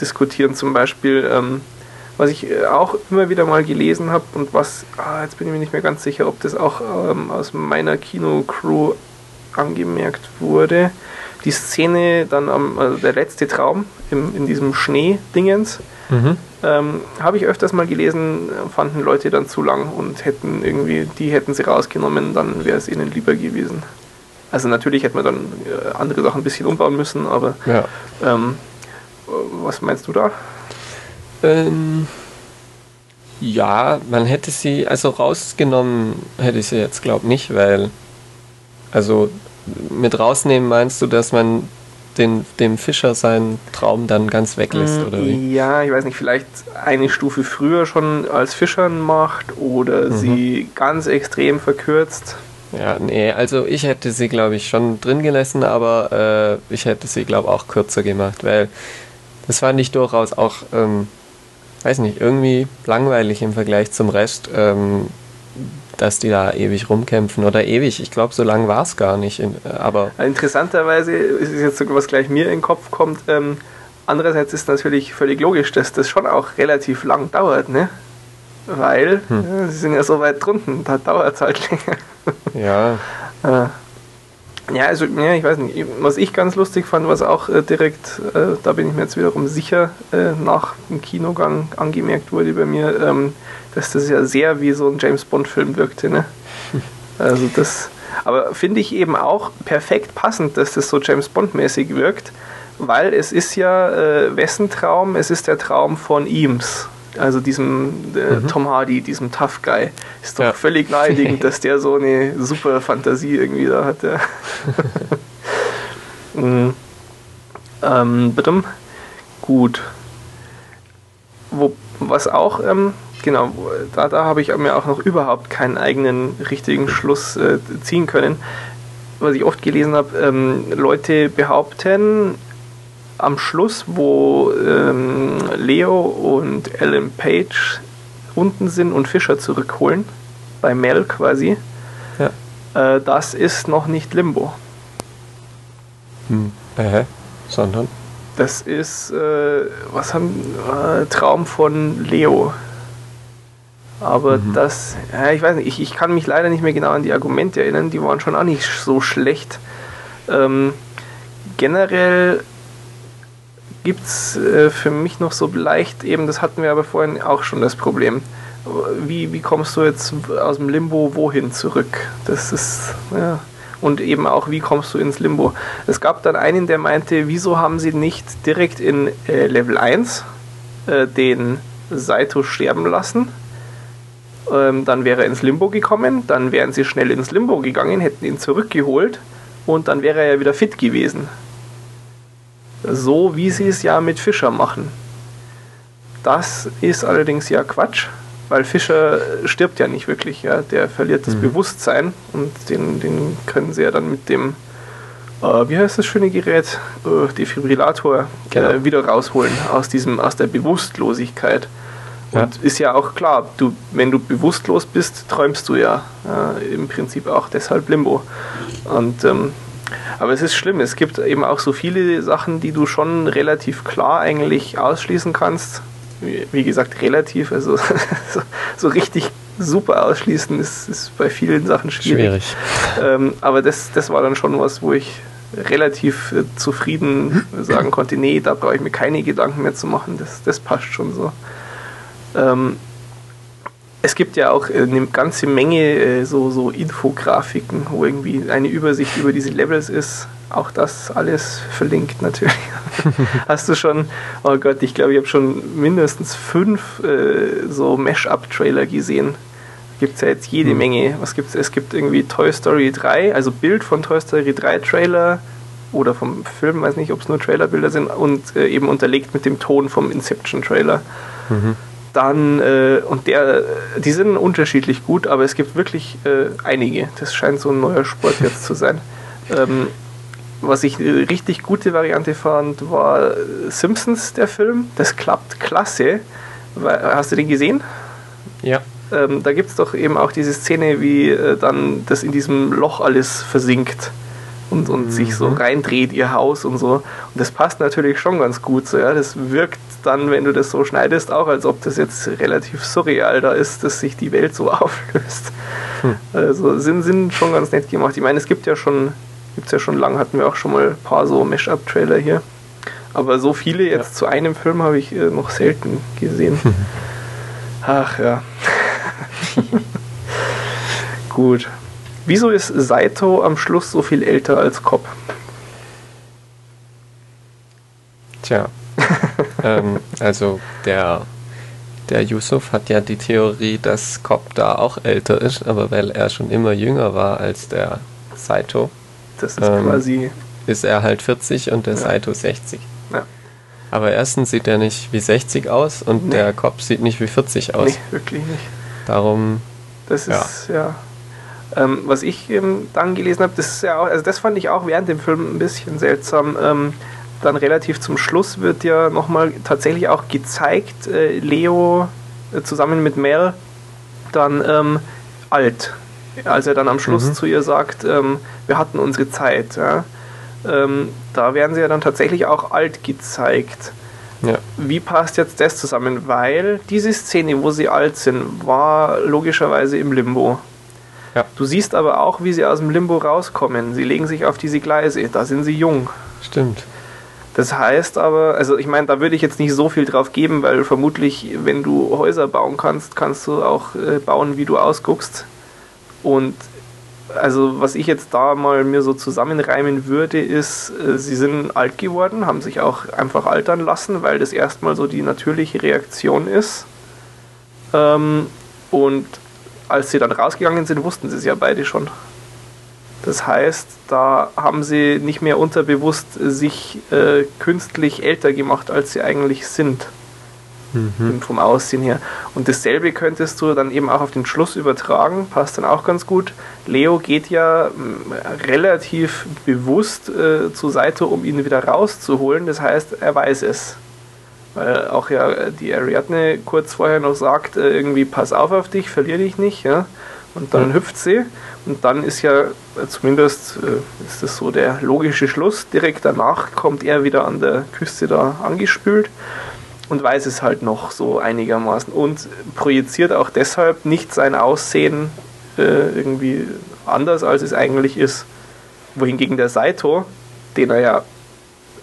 diskutieren. Zum Beispiel, ähm, was ich äh, auch immer wieder mal gelesen habe und was, ah, jetzt bin ich mir nicht mehr ganz sicher, ob das auch ähm, aus meiner Kinocrew angemerkt wurde. Die Szene dann am, also der letzte Traum im, in diesem Schnee-Dingens, mhm. ähm, habe ich öfters mal gelesen, fanden Leute dann zu lang und hätten irgendwie, die hätten sie rausgenommen, dann wäre es ihnen lieber gewesen. Also natürlich hätte man dann äh, andere Sachen ein bisschen umbauen müssen, aber ja. ähm, was meinst du da? Ähm, ja, man hätte sie, also rausgenommen hätte ich sie jetzt glaube nicht, weil, also mit rausnehmen meinst du, dass man den, dem Fischer seinen Traum dann ganz weglässt, mm, oder wie? Ja, ich weiß nicht, vielleicht eine Stufe früher schon als Fischern macht oder mhm. sie ganz extrem verkürzt. Ja, nee, also ich hätte sie, glaube ich, schon drin gelassen, aber äh, ich hätte sie, glaube ich, auch kürzer gemacht, weil das fand ich durchaus auch, ähm, weiß nicht, irgendwie langweilig im Vergleich zum Rest, ähm, dass die da ewig rumkämpfen oder ewig. Ich glaube, so lang war es gar nicht. In, äh, aber Interessanterweise ist es jetzt sogar, was gleich mir in den Kopf kommt. Ähm, andererseits ist natürlich völlig logisch, dass das schon auch relativ lang dauert, ne? Weil hm. ja, sie sind ja so weit drunten, da dauert es halt länger. Ja. [laughs] äh. Ja, also, ja, ich weiß nicht. Was ich ganz lustig fand, was auch äh, direkt, äh, da bin ich mir jetzt wiederum sicher, äh, nach dem Kinogang angemerkt wurde bei mir, ähm, dass das ja sehr wie so ein James Bond-Film wirkte. Ne? Also das, aber finde ich eben auch perfekt passend, dass das so James Bond-mäßig wirkt, weil es ist ja äh, wessen Traum? Es ist der Traum von Eames also diesem äh, mhm. Tom Hardy, diesem Tough Guy. Ist doch ja. völlig naheliegend, [laughs] dass der so eine super Fantasie irgendwie da hat. Ja. [laughs] mhm. ähm, bitte. Gut. Wo, was auch, ähm, genau, da, da habe ich mir auch noch überhaupt keinen eigenen richtigen Schluss äh, ziehen können. Was ich oft gelesen habe, ähm, Leute behaupten, am Schluss, wo ähm, Leo und Ellen Page unten sind und Fischer zurückholen, bei Mel quasi, ja. äh, das ist noch nicht Limbo. Hm. Äh, sondern? Das ist, äh, was haben, äh, Traum von Leo. Aber mhm. das, ja, ich weiß nicht, ich, ich kann mich leider nicht mehr genau an die Argumente erinnern, die waren schon auch nicht so schlecht. Ähm, generell gibt es äh, für mich noch so leicht, eben das hatten wir aber vorhin auch schon das Problem. Wie, wie kommst du jetzt aus dem Limbo wohin zurück? Das ist, ja. Und eben auch, wie kommst du ins Limbo? Es gab dann einen, der meinte, wieso haben sie nicht direkt in äh, Level 1 äh, den Saito sterben lassen? Ähm, dann wäre er ins Limbo gekommen, dann wären sie schnell ins Limbo gegangen, hätten ihn zurückgeholt und dann wäre er ja wieder fit gewesen so wie sie es ja mit Fischer machen. Das ist allerdings ja Quatsch, weil Fischer stirbt ja nicht wirklich. Ja? Der verliert das mhm. Bewusstsein und den, den können sie ja dann mit dem, äh, wie heißt das schöne Gerät, äh, Defibrillator, genau. äh, wieder rausholen aus, diesem, aus der Bewusstlosigkeit. Und ja. ist ja auch klar, du, wenn du bewusstlos bist, träumst du ja äh, im Prinzip auch deshalb Limbo. Und ähm, aber es ist schlimm. Es gibt eben auch so viele Sachen, die du schon relativ klar eigentlich ausschließen kannst. Wie gesagt, relativ. Also [laughs] so, richtig super ausschließen ist, ist bei vielen Sachen schwierig. schwierig. Ähm, aber das, das war dann schon was, wo ich relativ äh, zufrieden [clears throat] sagen konnte, nee, da brauche ich mir keine Gedanken mehr zu machen. Das, das passt schon so. Ähm, es gibt ja auch äh, eine ganze Menge äh, so, so Infografiken, wo irgendwie eine Übersicht über diese Levels ist. Auch das alles verlinkt natürlich. [laughs] Hast du schon, oh Gott, ich glaube, ich habe schon mindestens fünf äh, so Mesh-Up-Trailer gesehen. gibt es ja jetzt jede mhm. Menge. Was gibt's? Es gibt irgendwie Toy Story 3, also Bild von Toy Story 3 Trailer oder vom Film, weiß nicht, ob es nur Trailerbilder sind, und äh, eben unterlegt mit dem Ton vom Inception Trailer. Mhm. Dann, äh, und der, die sind unterschiedlich gut, aber es gibt wirklich äh, einige. Das scheint so ein neuer Sport jetzt zu sein. Ähm, was ich eine richtig gute Variante fand, war Simpsons, der Film. Das klappt klasse. Hast du den gesehen? Ja. Ähm, da gibt es doch eben auch diese Szene, wie äh, dann das in diesem Loch alles versinkt und, und mhm. sich so reindreht, ihr Haus und so. Und das passt natürlich schon ganz gut so, ja. Das wirkt dann, wenn du das so schneidest, auch, als ob das jetzt relativ surreal da ist, dass sich die Welt so [laughs] auflöst. Hm. Also sind, sind schon ganz nett gemacht. Ich meine, es gibt ja schon, gibt's ja schon lang, hatten wir auch schon mal ein paar so Mash-up-Trailer hier. Aber so viele jetzt ja. zu einem Film habe ich äh, noch selten gesehen. [laughs] Ach ja. [laughs] Gut. Wieso ist Saito am Schluss so viel älter als Cobb? Tja. [laughs] ähm, also der, der Yusuf hat ja die Theorie, dass Cobb da auch älter ist, aber weil er schon immer jünger war als der Saito. Das ist ähm, quasi. Ist er halt 40 und der ja. Saito 60. Ja. Aber erstens sieht er nicht wie 60 aus und nee. der Cobb sieht nicht wie 40 aus. Nee, wirklich nicht. Darum. Das ist, ja. ja ähm, was ich ähm, dann gelesen habe, das ist ja auch, also das fand ich auch während dem Film ein bisschen seltsam. Ähm, dann relativ zum Schluss wird ja nochmal tatsächlich auch gezeigt, äh, Leo äh, zusammen mit Mel dann ähm, alt. Als er dann am Schluss mhm. zu ihr sagt, ähm, wir hatten unsere Zeit. Ja? Ähm, da werden sie ja dann tatsächlich auch alt gezeigt. Ja. Wie passt jetzt das zusammen? Weil diese Szene, wo sie alt sind, war logischerweise im Limbo. Ja. Du siehst aber auch, wie sie aus dem Limbo rauskommen. Sie legen sich auf diese Gleise, da sind sie jung. Stimmt. Das heißt aber, also ich meine, da würde ich jetzt nicht so viel drauf geben, weil vermutlich, wenn du Häuser bauen kannst, kannst du auch äh, bauen, wie du ausguckst. Und also was ich jetzt da mal mir so zusammenreimen würde, ist, äh, sie sind alt geworden, haben sich auch einfach altern lassen, weil das erstmal so die natürliche Reaktion ist. Ähm, und als sie dann rausgegangen sind, wussten sie es ja beide schon. Das heißt, da haben sie nicht mehr unterbewusst sich äh, künstlich älter gemacht, als sie eigentlich sind. Mhm. Vom Aussehen her. Und dasselbe könntest du dann eben auch auf den Schluss übertragen, passt dann auch ganz gut. Leo geht ja relativ bewusst äh, zu Saito, um ihn wieder rauszuholen. Das heißt, er weiß es. Weil auch ja die Ariadne kurz vorher noch sagt, äh, irgendwie pass auf auf dich, verlier dich nicht, ja. Und dann mhm. hüpft sie und dann ist ja äh, zumindest äh, ist das so der logische Schluss. Direkt danach kommt er wieder an der Küste da angespült und weiß es halt noch so einigermaßen und projiziert auch deshalb nicht sein Aussehen äh, irgendwie anders, als es eigentlich ist. Wohingegen der Saito, den er ja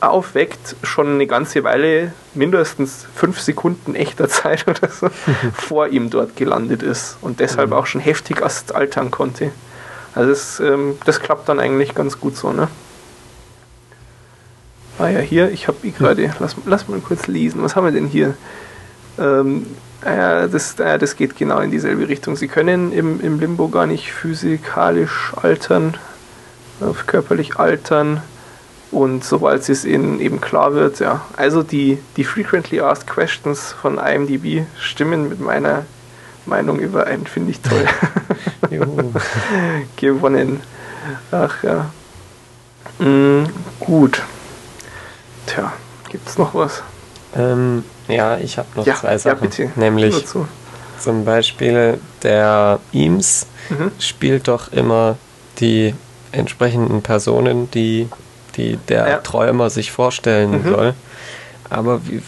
aufweckt, schon eine ganze Weile, mindestens fünf Sekunden echter Zeit [laughs] oder so, [laughs] vor ihm dort gelandet ist und deshalb mhm. auch schon heftig erst altern konnte. Also das, ähm, das klappt dann eigentlich ganz gut so, ne? Ah ja, hier, ich habe gerade, lass, lass mal kurz lesen, was haben wir denn hier? Ähm, äh, das, äh, das geht genau in dieselbe Richtung. Sie können im, im Limbo gar nicht physikalisch altern, körperlich altern und sobald es ihnen eben klar wird, ja, also die, die Frequently Asked Questions von IMDb stimmen mit meiner Meinung überein, finde ich toll. [laughs] [laughs] Gewonnen. Ach ja. Mhm, gut. Tja, gibt es noch was? Ähm, ja, ich habe noch ja, zwei Sachen. Ja, bitte. Nämlich zum Beispiel der Eames mhm. spielt doch immer die entsprechenden Personen, die die der ja. Träumer sich vorstellen mhm. soll. Aber wie,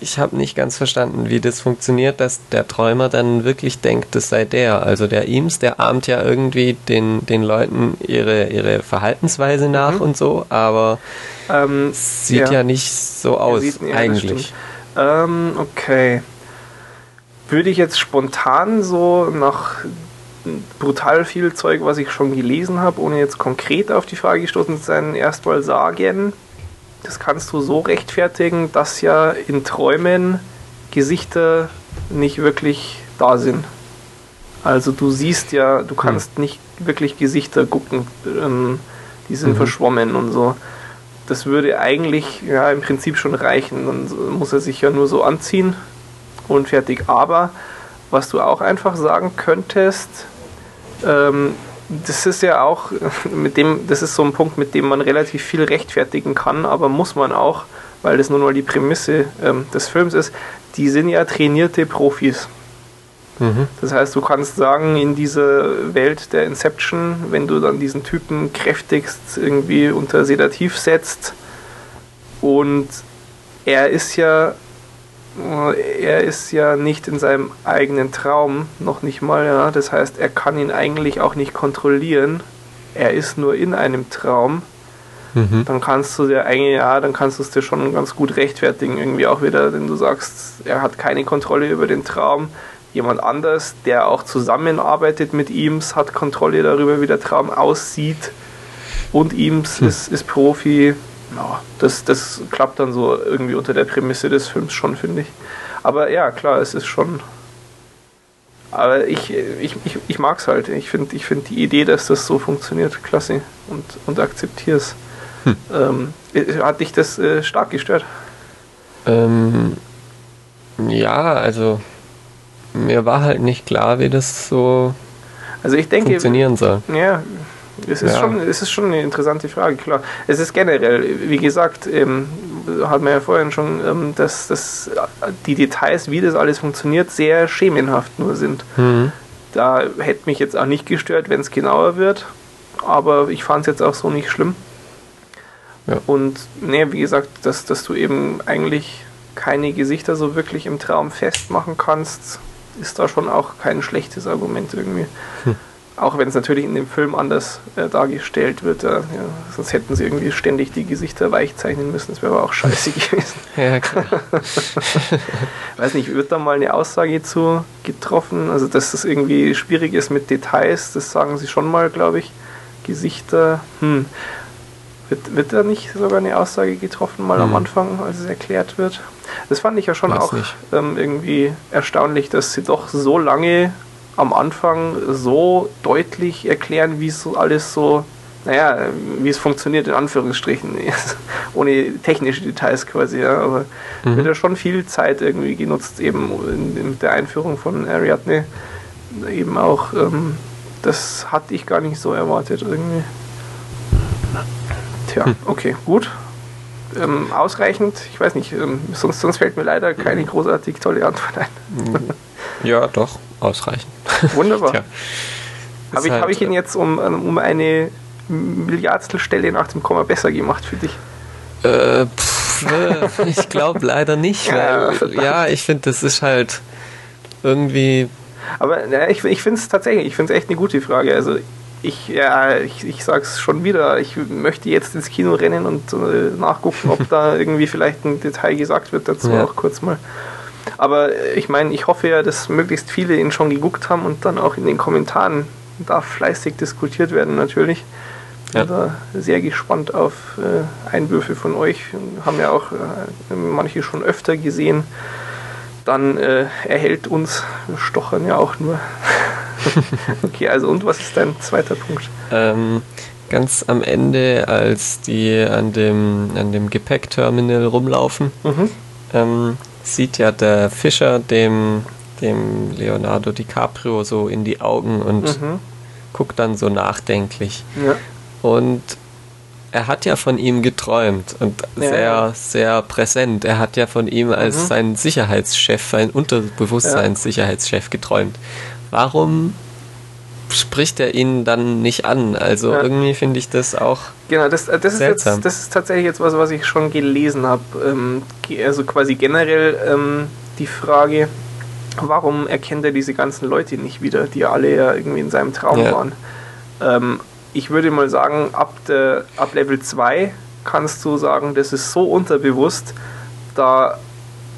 ich habe nicht ganz verstanden, wie das funktioniert, dass der Träumer dann wirklich denkt, das sei der. Also der Eames, der ahmt ja irgendwie den, den Leuten ihre, ihre Verhaltensweise nach mhm. und so, aber ähm, sieht ja. ja. nicht so aus sieht, ja, eigentlich. Ähm, okay. Würde ich jetzt spontan so nach brutal viel Zeug, was ich schon gelesen habe, ohne jetzt konkret auf die Frage gestoßen zu sein, erstmal sagen, das kannst du so rechtfertigen, dass ja in Träumen Gesichter nicht wirklich da sind. Also du siehst ja, du kannst hm. nicht wirklich Gesichter gucken, ähm, die sind mhm. verschwommen und so. Das würde eigentlich ja im Prinzip schon reichen. Dann muss er sich ja nur so anziehen und fertig. Aber was du auch einfach sagen könntest, ähm, das ist ja auch [laughs] mit dem, das ist so ein Punkt, mit dem man relativ viel rechtfertigen kann, aber muss man auch, weil das nun mal die Prämisse ähm, des Films ist, die sind ja trainierte Profis. Mhm. Das heißt, du kannst sagen, in dieser Welt der Inception, wenn du dann diesen Typen kräftigst irgendwie unter Sedativ setzt und er ist ja er ist ja nicht in seinem eigenen Traum, noch nicht mal, ja. Das heißt, er kann ihn eigentlich auch nicht kontrollieren. Er ist nur in einem Traum. Mhm. Dann kannst du dir eigentlich, ja, dann kannst du es dir schon ganz gut rechtfertigen, irgendwie auch wieder, wenn du sagst, er hat keine Kontrolle über den Traum. Jemand anders, der auch zusammenarbeitet mit ihm, hat Kontrolle darüber, wie der Traum aussieht. Und ihm hm. ist, ist Profi ja, das, das klappt dann so irgendwie unter der Prämisse des Films schon, finde ich. Aber ja, klar, es ist schon. Aber ich, ich, ich, ich mag es halt. Ich finde ich find die Idee, dass das so funktioniert, klasse und, und akzeptiere es. Hm. Ähm, hat dich das äh, stark gestört? Ähm, ja, also mir war halt nicht klar, wie das so also ich denke, funktionieren soll. Ja, es ist, ja. schon, es ist schon eine interessante Frage, klar. Es ist generell, wie gesagt, ähm, hat man ja vorhin schon, ähm, dass, dass die Details, wie das alles funktioniert, sehr schemenhaft nur sind. Mhm. Da hätte mich jetzt auch nicht gestört, wenn es genauer wird, aber ich fand es jetzt auch so nicht schlimm. Ja. Und ne, wie gesagt, dass, dass du eben eigentlich keine Gesichter so wirklich im Traum festmachen kannst, ist da schon auch kein schlechtes Argument irgendwie. Hm. Auch wenn es natürlich in dem Film anders äh, dargestellt wird. Äh, ja, sonst hätten sie irgendwie ständig die Gesichter weich zeichnen müssen. Das wäre aber auch scheiße [laughs] gewesen. Ja, klar. [laughs] Weiß nicht, wird da mal eine Aussage zu getroffen? Also, dass das irgendwie schwierig ist mit Details, das sagen sie schon mal, glaube ich. Gesichter, hm. Wird, wird da nicht sogar eine Aussage getroffen, mal hm. am Anfang, als es erklärt wird? Das fand ich ja schon Weiß auch ähm, irgendwie erstaunlich, dass sie doch so lange am Anfang so deutlich erklären, wie es so alles so, naja, wie es funktioniert, in Anführungsstrichen, [laughs] ohne technische Details quasi, ja, aber mhm. wird ja schon viel Zeit irgendwie genutzt, eben in, in der Einführung von Ariadne, eben auch, ähm, das hatte ich gar nicht so erwartet irgendwie. Tja, hm. okay, gut. Ähm, ausreichend, ich weiß nicht, ähm, sonst, sonst fällt mir leider keine großartig tolle Antwort ein. ja, doch ausreichen. [laughs] Wunderbar. Habe ich, halt, hab ich ihn jetzt um, um eine Milliardstelstelle nach dem Komma besser gemacht für dich? Äh, pff, äh, [laughs] ich glaube leider nicht, weil ja, ja ich finde, das ist halt irgendwie. Aber ja, ich, ich finde es tatsächlich, ich finde es echt eine gute Frage. Also ich, ja, ich, ich sage es schon wieder, ich möchte jetzt ins Kino rennen und äh, nachgucken, ob [laughs] da irgendwie vielleicht ein Detail gesagt wird dazu ja. auch kurz mal. Aber ich meine, ich hoffe ja, dass möglichst viele ihn schon geguckt haben und dann auch in den Kommentaren darf fleißig diskutiert werden natürlich. Ja. Also sehr gespannt auf äh, Einwürfe von euch. Haben ja auch äh, manche schon öfter gesehen. Dann äh, erhält uns Stochern ja auch nur. [laughs] okay, also und was ist dein zweiter Punkt? Ähm, ganz am Ende, als die an dem, an dem Gepäckterminal rumlaufen, mhm. ähm, sieht ja der Fischer dem, dem Leonardo DiCaprio so in die Augen und mhm. guckt dann so nachdenklich. Ja. Und er hat ja von ihm geträumt und ja. sehr, sehr präsent. Er hat ja von ihm als mhm. sein Sicherheitschef, sein Unterbewusstseinssicherheitschef geträumt. Warum spricht er ihn dann nicht an. Also ja. irgendwie finde ich das auch. Genau, das, äh, das, ist jetzt, das ist tatsächlich jetzt was, was ich schon gelesen habe. Ähm, also quasi generell ähm, die Frage, warum erkennt er diese ganzen Leute nicht wieder, die alle ja irgendwie in seinem Traum ja. waren. Ähm, ich würde mal sagen, ab, der, ab Level 2 kannst du sagen, das ist so unterbewusst, da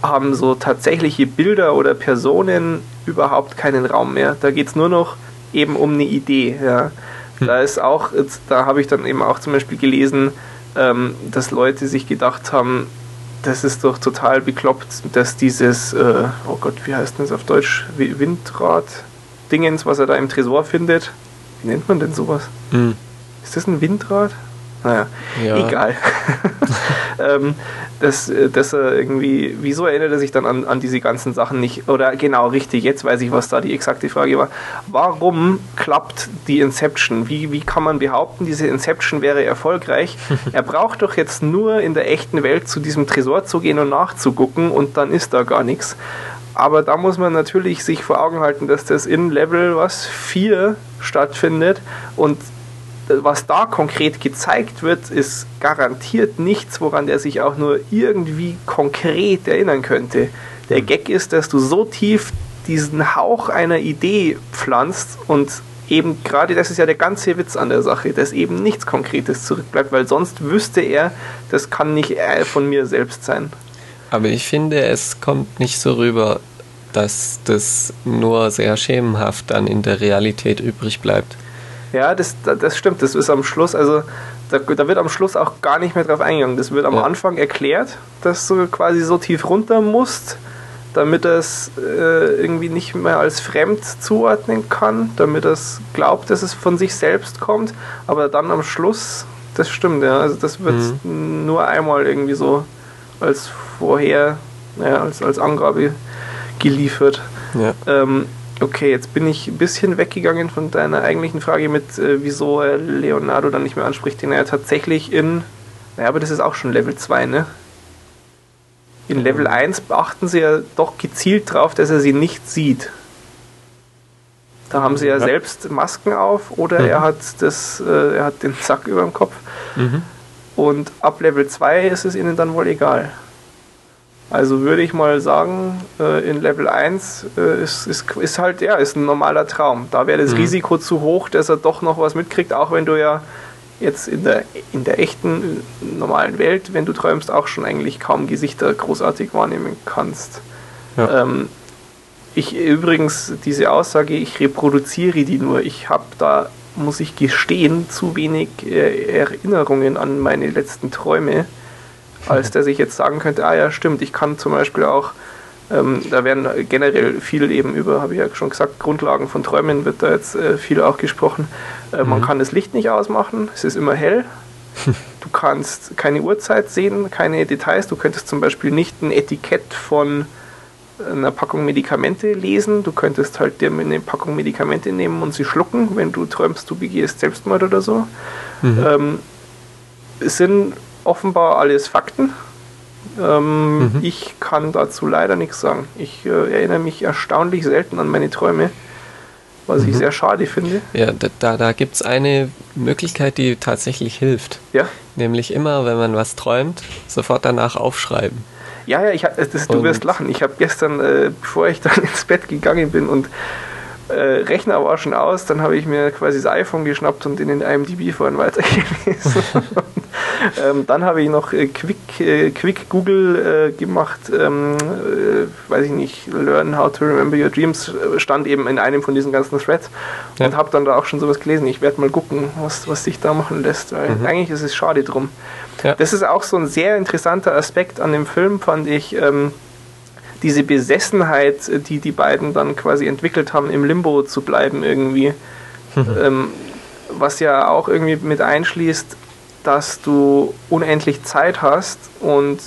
haben so tatsächliche Bilder oder Personen überhaupt keinen Raum mehr. Da geht es nur noch eben um eine Idee. Ja. Hm. Da ist auch, da habe ich dann eben auch zum Beispiel gelesen, ähm, dass Leute sich gedacht haben, das ist doch total bekloppt, dass dieses, äh, oh Gott, wie heißt das auf Deutsch? Windrad, Dingens, was er da im Tresor findet. Wie nennt man denn sowas? Mhm. Ist das ein Windrad? Naja, Ja. egal. [laughs] ähm, dass, dass er irgendwie, wieso erinnert er sich dann an, an diese ganzen Sachen nicht? Oder genau, richtig, jetzt weiß ich, was da die exakte Frage war. Warum klappt die Inception? Wie, wie kann man behaupten, diese Inception wäre erfolgreich? [laughs] er braucht doch jetzt nur in der echten Welt zu diesem Tresor zu gehen und nachzugucken und dann ist da gar nichts. Aber da muss man natürlich sich vor Augen halten, dass das in Level was 4 stattfindet und was da konkret gezeigt wird, ist garantiert nichts, woran der sich auch nur irgendwie konkret erinnern könnte. Der Gag ist, dass du so tief diesen Hauch einer Idee pflanzt und eben gerade das ist ja der ganze Witz an der Sache, dass eben nichts Konkretes zurückbleibt, weil sonst wüsste er, das kann nicht von mir selbst sein. Aber ich finde, es kommt nicht so rüber, dass das nur sehr schemenhaft dann in der Realität übrig bleibt. Ja, das, das stimmt. Das ist am Schluss, also da, da wird am Schluss auch gar nicht mehr drauf eingegangen. Das wird am Ja. Anfang erklärt, dass du quasi so tief runter musst, damit er es äh, irgendwie nicht mehr als fremd zuordnen kann, damit er es glaubt, dass es von sich selbst kommt. Aber dann am Schluss, das stimmt, ja. Also das wird nur einmal irgendwie so als vorher, ja, als, als Angabe geliefert. Ja. Ähm, okay, jetzt bin ich ein bisschen weggegangen von deiner eigentlichen Frage mit, äh, wieso er Leonardo dann nicht mehr anspricht, den er tatsächlich in, naja, aber das ist auch schon Level 2, ne? In Level 1 beachten sie ja doch gezielt drauf, dass er sie nicht sieht. Da haben sie ja, Ja. selbst Masken auf oder Mhm. er hat das, äh, er hat den Sack über dem Kopf. Mhm. Und ab Level 2 ist es ihnen dann wohl egal. Also würde ich mal sagen, äh, in Level 1 äh, ist, ist, ist halt, ja, ist ein normaler Traum. Da wäre das Mhm. Risiko zu hoch, dass er doch noch was mitkriegt, auch wenn du ja jetzt in der, in der echten, normalen Welt, wenn du träumst, auch schon eigentlich kaum Gesichter großartig wahrnehmen kannst. Ja. Ähm, ich übrigens, diese Aussage, ich reproduziere die nur. Ich habe da, muss ich gestehen, zu wenig äh, Erinnerungen an meine letzten Träume, als dass ich jetzt sagen könnte, ah ja, stimmt, ich kann zum Beispiel auch, ähm, da werden generell viel eben über, habe ich ja schon gesagt, Grundlagen von Träumen wird da jetzt äh, viel auch gesprochen. Äh, Man Mhm. kann das Licht nicht ausmachen, es ist immer hell. [laughs] Du kannst keine Uhrzeit sehen, keine Details. Du könntest zum Beispiel nicht ein Etikett von einer Packung Medikamente lesen. Du könntest halt dir eine Packung Medikamente nehmen und sie schlucken, wenn du träumst, du begehst Selbstmord oder so. Mhm. Ähm, es sind offenbar alles Fakten. Ähm, Mhm. Ich kann dazu leider nichts sagen. Ich äh, erinnere mich erstaunlich selten an meine Träume, was ich Mhm. sehr schade finde. Ja, da, da, da gibt es eine Möglichkeit, die tatsächlich hilft. Ja, Nämlich immer, wenn man was träumt, sofort danach aufschreiben. ja, ja ich, das, du Und- wirst lachen. Ich habe gestern, äh, bevor ich [laughs] dann ins Bett gegangen bin und äh, Rechner war schon aus, dann habe ich mir quasi das iPhone geschnappt und in den IMDb vorhin weitergelesen. [laughs] [laughs] ähm, dann habe ich noch äh, Quick, äh, Quick Google äh, gemacht, ähm, äh, weiß ich nicht, Learn how to remember your dreams äh, stand eben in einem von diesen ganzen Threads Ja. und habe dann da auch schon sowas gelesen. Ich werde mal gucken, was, was sich da machen lässt, weil Mhm. eigentlich ist es schade drum. Ja. Das ist auch so ein sehr interessanter Aspekt an dem Film, fand ich. Ähm, diese Besessenheit, die die beiden dann quasi entwickelt haben, im Limbo zu bleiben irgendwie. ähm, was ja auch irgendwie mit einschließt, dass du unendlich Zeit hast und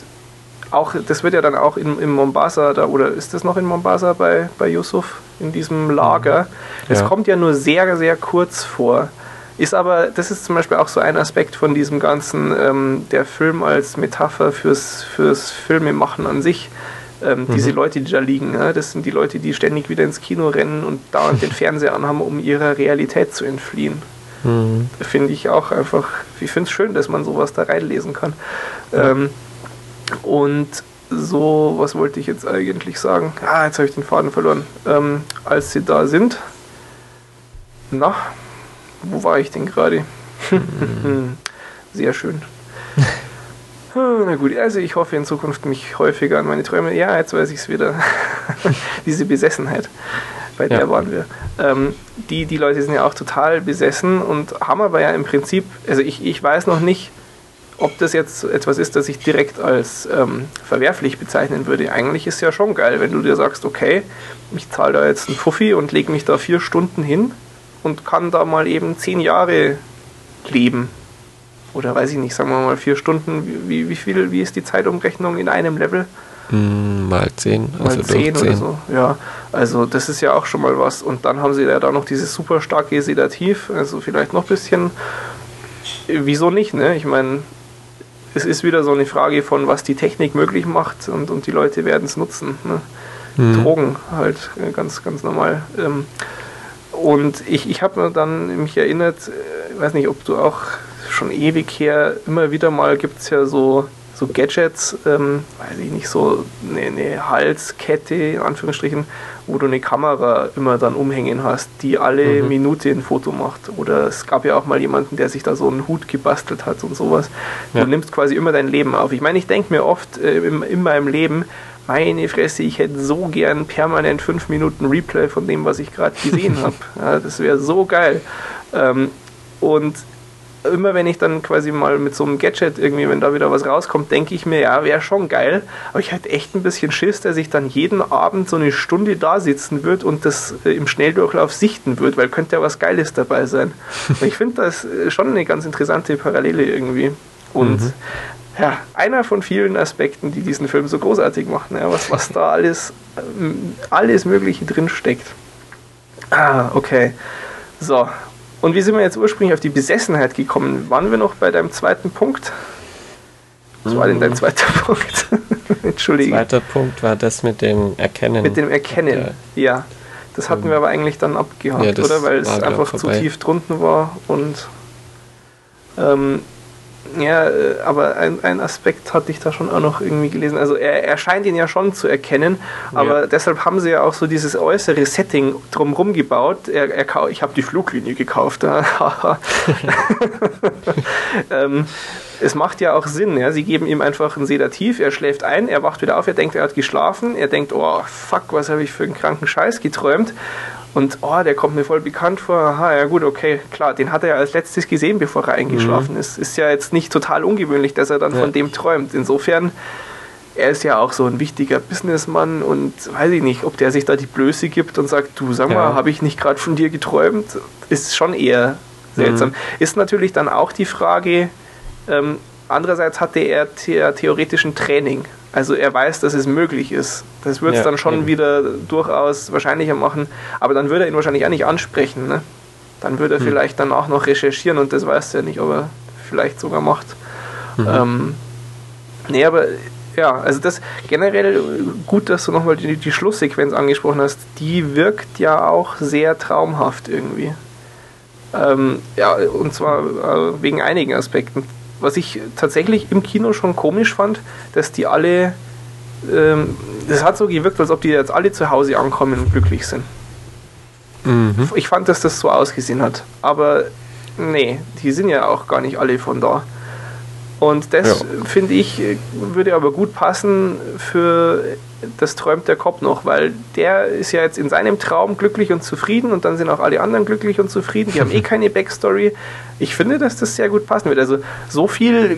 auch, das wird ja dann auch in, in Mombasa, da, oder ist das noch in Mombasa bei, bei Yusuf, in diesem Lager? Es Ja. kommt ja nur sehr, sehr kurz vor. Ist aber, das ist zum Beispiel auch so ein Aspekt von diesem ganzen, ähm, der Film als Metapher fürs, fürs Filmemachen an sich. Ähm, Diese Leute, die da liegen, ja, das sind die Leute, die ständig wieder ins Kino rennen und dauernd den [laughs] Fernseher anhaben, um ihrer Realität zu entfliehen. Mhm. Finde ich auch einfach, ich finde es schön, dass man sowas da reinlesen kann. Ähm, und so, was wollte ich jetzt eigentlich sagen? Ah, jetzt habe ich den Faden verloren. Ähm, als sie da sind, na, wo war ich denn gerade? [laughs] Sehr schön. [laughs] Ah, Na gut, also ich hoffe in Zukunft mich häufiger an meine Träume. Ja, jetzt weiß ich es wieder. [laughs] Diese Besessenheit, bei der Ja. waren wir. Ähm, die, die Leute sind ja auch total besessen und haben aber ja im Prinzip, also ich, ich weiß noch nicht, ob das jetzt etwas ist, das ich direkt als ähm, verwerflich bezeichnen würde. Eigentlich ist ja schon geil, wenn du dir sagst, okay, ich zahle da jetzt einen Fuffi und lege mich da vier Stunden hin und kann da mal eben zehn Jahre leben. Oder weiß ich nicht, sagen wir mal vier Stunden. Wie, wie viel, wie ist die Zeitumrechnung in einem Level? Mm, mal zehn. Also mal zehn oder so. Ja, also das ist ja auch schon mal was. Und dann haben sie ja da noch dieses super starke Sedativ, also vielleicht noch ein bisschen. Wieso nicht, ne? Ich meine, es ist wieder so eine Frage von, was die Technik möglich macht und, und die Leute werden es nutzen. Ne? Mhm. Drogen halt äh, ganz, ganz normal. Ähm, und ich, ich habe mir dann mich erinnert, äh, ich weiß nicht, ob du auch schon ewig her, immer wieder mal gibt es ja so, so Gadgets, ähm, weiß ich nicht, so eine, eine, Halskette, in Anführungsstrichen, wo du eine Kamera immer dann umhängen hast, die alle mhm. Minute ein Foto macht. Oder es gab ja auch mal jemanden, der sich da so einen Hut gebastelt hat und sowas. Ja. Du nimmst quasi immer dein Leben auf. Ich meine, ich denke mir oft äh, in, in meinem Leben, meine Fresse, ich hätte so gern permanent fünf Minuten Replay von dem, was ich gerade gesehen [laughs] habe. Ja, das wäre so geil. Ähm, und immer wenn ich dann quasi mal mit so einem Gadget irgendwie, wenn da wieder was rauskommt, denke ich mir, ja, wäre schon geil. Aber ich hätte echt ein bisschen Schiss, dass ich dann jeden Abend so eine Stunde da sitzen würde und das äh, im Schnelldurchlauf sichten würde, weil könnte ja was Geiles dabei sein. [laughs] ich finde das äh, schon eine ganz interessante Parallele irgendwie. Und mhm. ja, einer von vielen Aspekten, die diesen Film so großartig machen, ja, was, was da alles, ähm, alles Mögliche drin steckt. Ah, okay. So, und wie sind wir jetzt ursprünglich auf die Besessenheit gekommen? Waren wir noch bei deinem zweiten Punkt? Was war denn dein mhm. zweiter Punkt? [laughs] Entschuldige. Zweiter Punkt war das mit dem Erkennen. Mit dem Erkennen, ja. Das hatten wir aber eigentlich dann abgehakt, ja, oder? Weil es einfach zu tief drunten war und ähm, ja, äh, aber ein, ein Aspekt hatte ich da schon auch noch irgendwie gelesen. Also er, er scheint ihn ja schon zu erkennen, aber ja. deshalb haben sie ja auch so dieses äußere Setting drumherum gebaut. Er, er, ich habe die Fluglinie gekauft. [laughs] ähm, es macht ja auch Sinn. Ja? Sie geben ihm einfach ein Sedativ, er schläft ein, er wacht wieder auf, er denkt, er hat geschlafen, er denkt, oh fuck, was habe ich für einen kranken Scheiß geträumt. Und oh, der kommt mir voll bekannt vor. Aha, ja gut, okay, klar, den hat er ja als letztes gesehen, bevor er eingeschlafen mhm. ist. Ist ja jetzt nicht total ungewöhnlich, dass er dann ja. von dem träumt. Insofern, er ist ja auch so ein wichtiger Businessmann und weiß ich nicht, ob der sich da die Blöße gibt und sagt, du sag mal, ja. habe ich nicht gerade von dir geträumt? Ist schon eher seltsam. Mhm. Ist natürlich dann auch die Frage, ähm, andererseits hatte er the theoretischen Training. Also er weiß, dass es möglich ist. Das wird es ja, dann schon eben. wieder durchaus wahrscheinlicher machen. Aber dann würde er ihn wahrscheinlich auch nicht ansprechen. Ne? Dann würde er hm. vielleicht dann auch noch recherchieren und das weiß er nicht, ob er vielleicht sogar macht. Mhm. Ähm, nee, aber ja, also das generell gut, dass du nochmal die, die Schlusssequenz angesprochen hast. Die wirkt ja auch sehr traumhaft irgendwie. Ähm, ja, und zwar äh, wegen einigen Aspekten was ich tatsächlich im Kino schon komisch fand, dass die alle, ähm, das hat so gewirkt, als ob die jetzt alle zu Hause ankommen und glücklich sind. Mhm. Ich fand, dass das so ausgesehen hat. Aber nee, die sind ja auch gar nicht alle von da. Und das, ja. finde ich, würde aber gut passen für das träumt der Kopf noch, weil der ist ja jetzt in seinem Traum glücklich und zufrieden und dann sind auch alle anderen glücklich und zufrieden. Die haben eh [laughs] keine Backstory. Ich finde, dass das sehr gut passen wird. Also so viel äh,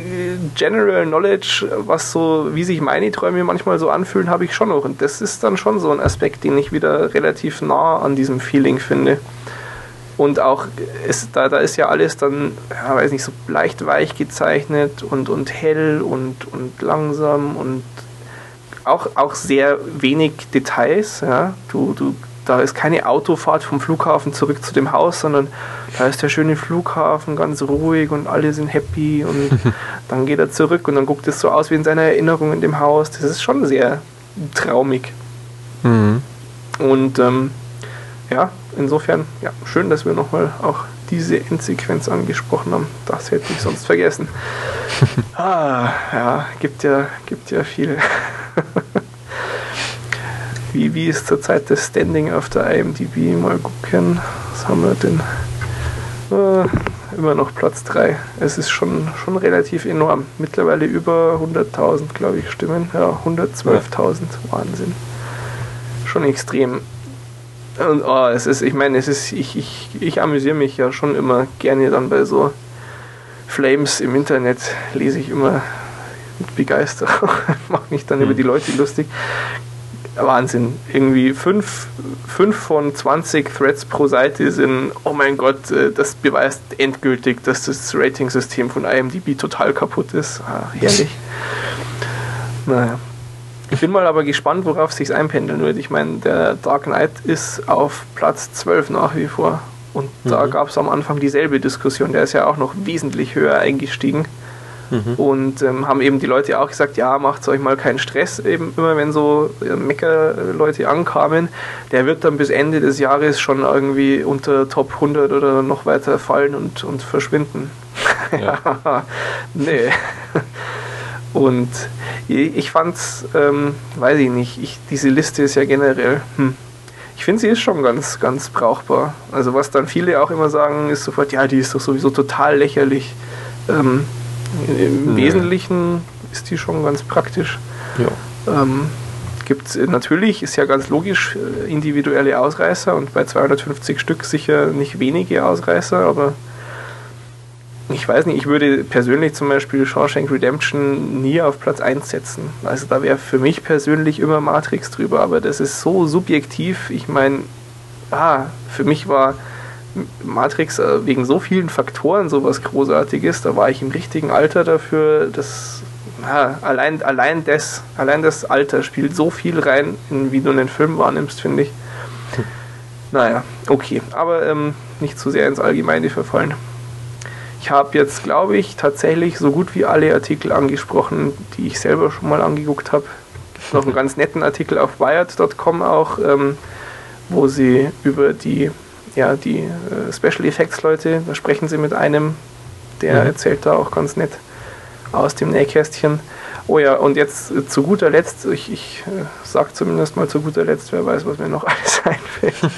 General Knowledge, was so, wie sich meine Träume manchmal so anfühlen, habe ich schon noch. Und das ist dann schon so ein Aspekt, den ich wieder relativ nah an diesem Feeling finde. Und auch, ist, da, da ist ja alles dann, ja, weiß nicht, so leicht weich gezeichnet und, und hell und, und langsam und auch, auch sehr wenig Details. Ja. Du, du, da ist keine Autofahrt vom Flughafen zurück zu dem Haus, sondern da ist der schöne Flughafen ganz ruhig und alle sind happy und [laughs] dann geht er zurück und dann guckt es so aus wie in seiner Erinnerung in dem Haus. Das ist schon sehr traumig. Mhm. Und ähm, ja, insofern, ja, schön, dass wir nochmal auch diese Endsequenz angesprochen haben. Das hätte ich sonst vergessen. [laughs] ah, ja, gibt ja, gibt ja viel. [laughs] wie, wie ist zurzeit das Standing auf der IMDb? Mal gucken. Was haben wir denn? Äh, immer noch Platz 3. Es ist schon, schon relativ enorm. Mittlerweile über 100.000, glaube ich, Stimmen. Ja, 112.000. Wahnsinn. Schon extrem. Und oh, es ist, ich meine, es ist, ich, ich, ich amüsiere mich ja schon immer gerne dann bei so Flames im Internet lese ich immer mit Begeisterung, [laughs] mache mich dann mhm. über die Leute lustig. Wahnsinn. Irgendwie 5 von 20 Threads pro Seite sind, oh mein Gott, äh, das beweist endgültig, dass das Rating-System von IMDb total kaputt ist. Ah, herrlich. [laughs] naja. Ich bin mal aber gespannt, worauf sich einpendeln wird. Ich meine, der Dark Knight ist auf Platz 12 nach wie vor. Und mhm. da gab es am Anfang dieselbe Diskussion. Der ist ja auch noch wesentlich höher eingestiegen. Mhm. Und ähm, haben eben die Leute auch gesagt, ja, macht euch mal keinen Stress, eben immer wenn so äh, Mecker-Leute ankamen, der wird dann bis Ende des Jahres schon irgendwie unter Top 100 oder noch weiter fallen und, und verschwinden. [laughs] Ja. nee. Und ich fand's, ähm, weiß ich nicht, ich, diese Liste ist ja generell, hm, ich finde, sie ist schon ganz, ganz brauchbar. Also was dann viele auch immer sagen, ist sofort, ja, die ist doch sowieso total lächerlich. Ähm, im nee. Wesentlichen ist die schon ganz praktisch. Ja. Ähm, gibt natürlich, ist ja ganz logisch, äh, individuelle Ausreißer und bei 250 Stück sicher nicht wenige Ausreißer, aber ich weiß nicht, ich würde persönlich zum Beispiel Shawshank Redemption nie auf Platz 1 setzen. Also da wäre für mich persönlich immer Matrix drüber, aber das ist so subjektiv. Ich meine, ah, für mich war Matrix äh, wegen so vielen Faktoren sowas Großartiges. Da war ich im richtigen Alter dafür. Das, ja, allein, allein, das, allein das Alter spielt so viel rein, in wie du einen Film wahrnimmst, finde ich. Naja, okay. Aber ähm, nicht zu sehr ins Allgemeine verfallen. Ich habe jetzt, glaube ich, tatsächlich so gut wie alle Artikel angesprochen, die ich selber schon mal angeguckt habe. Gibt noch einen ganz netten Artikel auf wired.com auch, ähm, wo sie über die ja, die äh, Special Effects Leute, da sprechen sie mit einem, der mhm. erzählt da auch ganz nett aus dem Nähkästchen. Oh ja, und jetzt äh, zu guter Letzt, ich, ich äh, sage zumindest mal zu guter Letzt, wer weiß, was mir noch [laughs] alles einfällt,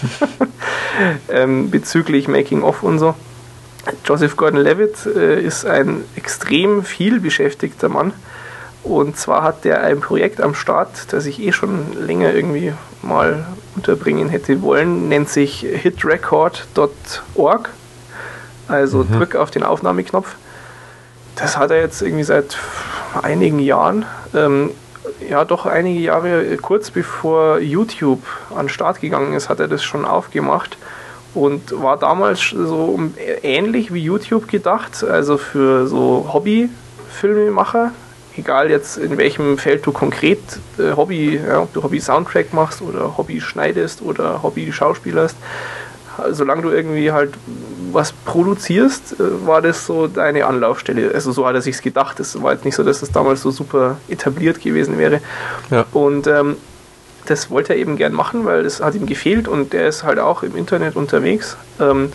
[laughs] ähm, bezüglich Making-of und so. Joseph Gordon-Levitt äh, ist ein extrem viel beschäftigter Mann. Und zwar hat der ein Projekt am Start, das ich eh schon länger irgendwie mal unterbringen hätte wollen, nennt sich hitrecord.org. Also mhm. drück auf den Aufnahmeknopf. Das hat er jetzt irgendwie seit einigen Jahren, ähm, ja doch einige Jahre kurz bevor YouTube an den Start gegangen ist, hat er das schon aufgemacht und war damals so ähnlich wie YouTube gedacht, also für so Hobby-Filmemacher, egal jetzt in welchem Feld du konkret äh, Hobby, ja, ob du Hobby-Soundtrack machst oder Hobby schneidest oder Hobby-Schauspielerst, solange du irgendwie halt was produzierst, äh, war das so deine Anlaufstelle. Also so hat er sich's gedacht. Es war jetzt nicht so, dass das damals so super etabliert gewesen wäre. Ja. Und ähm, das wollte er eben gern machen, weil das hat ihm gefehlt und der ist halt auch im Internet unterwegs. Ähm,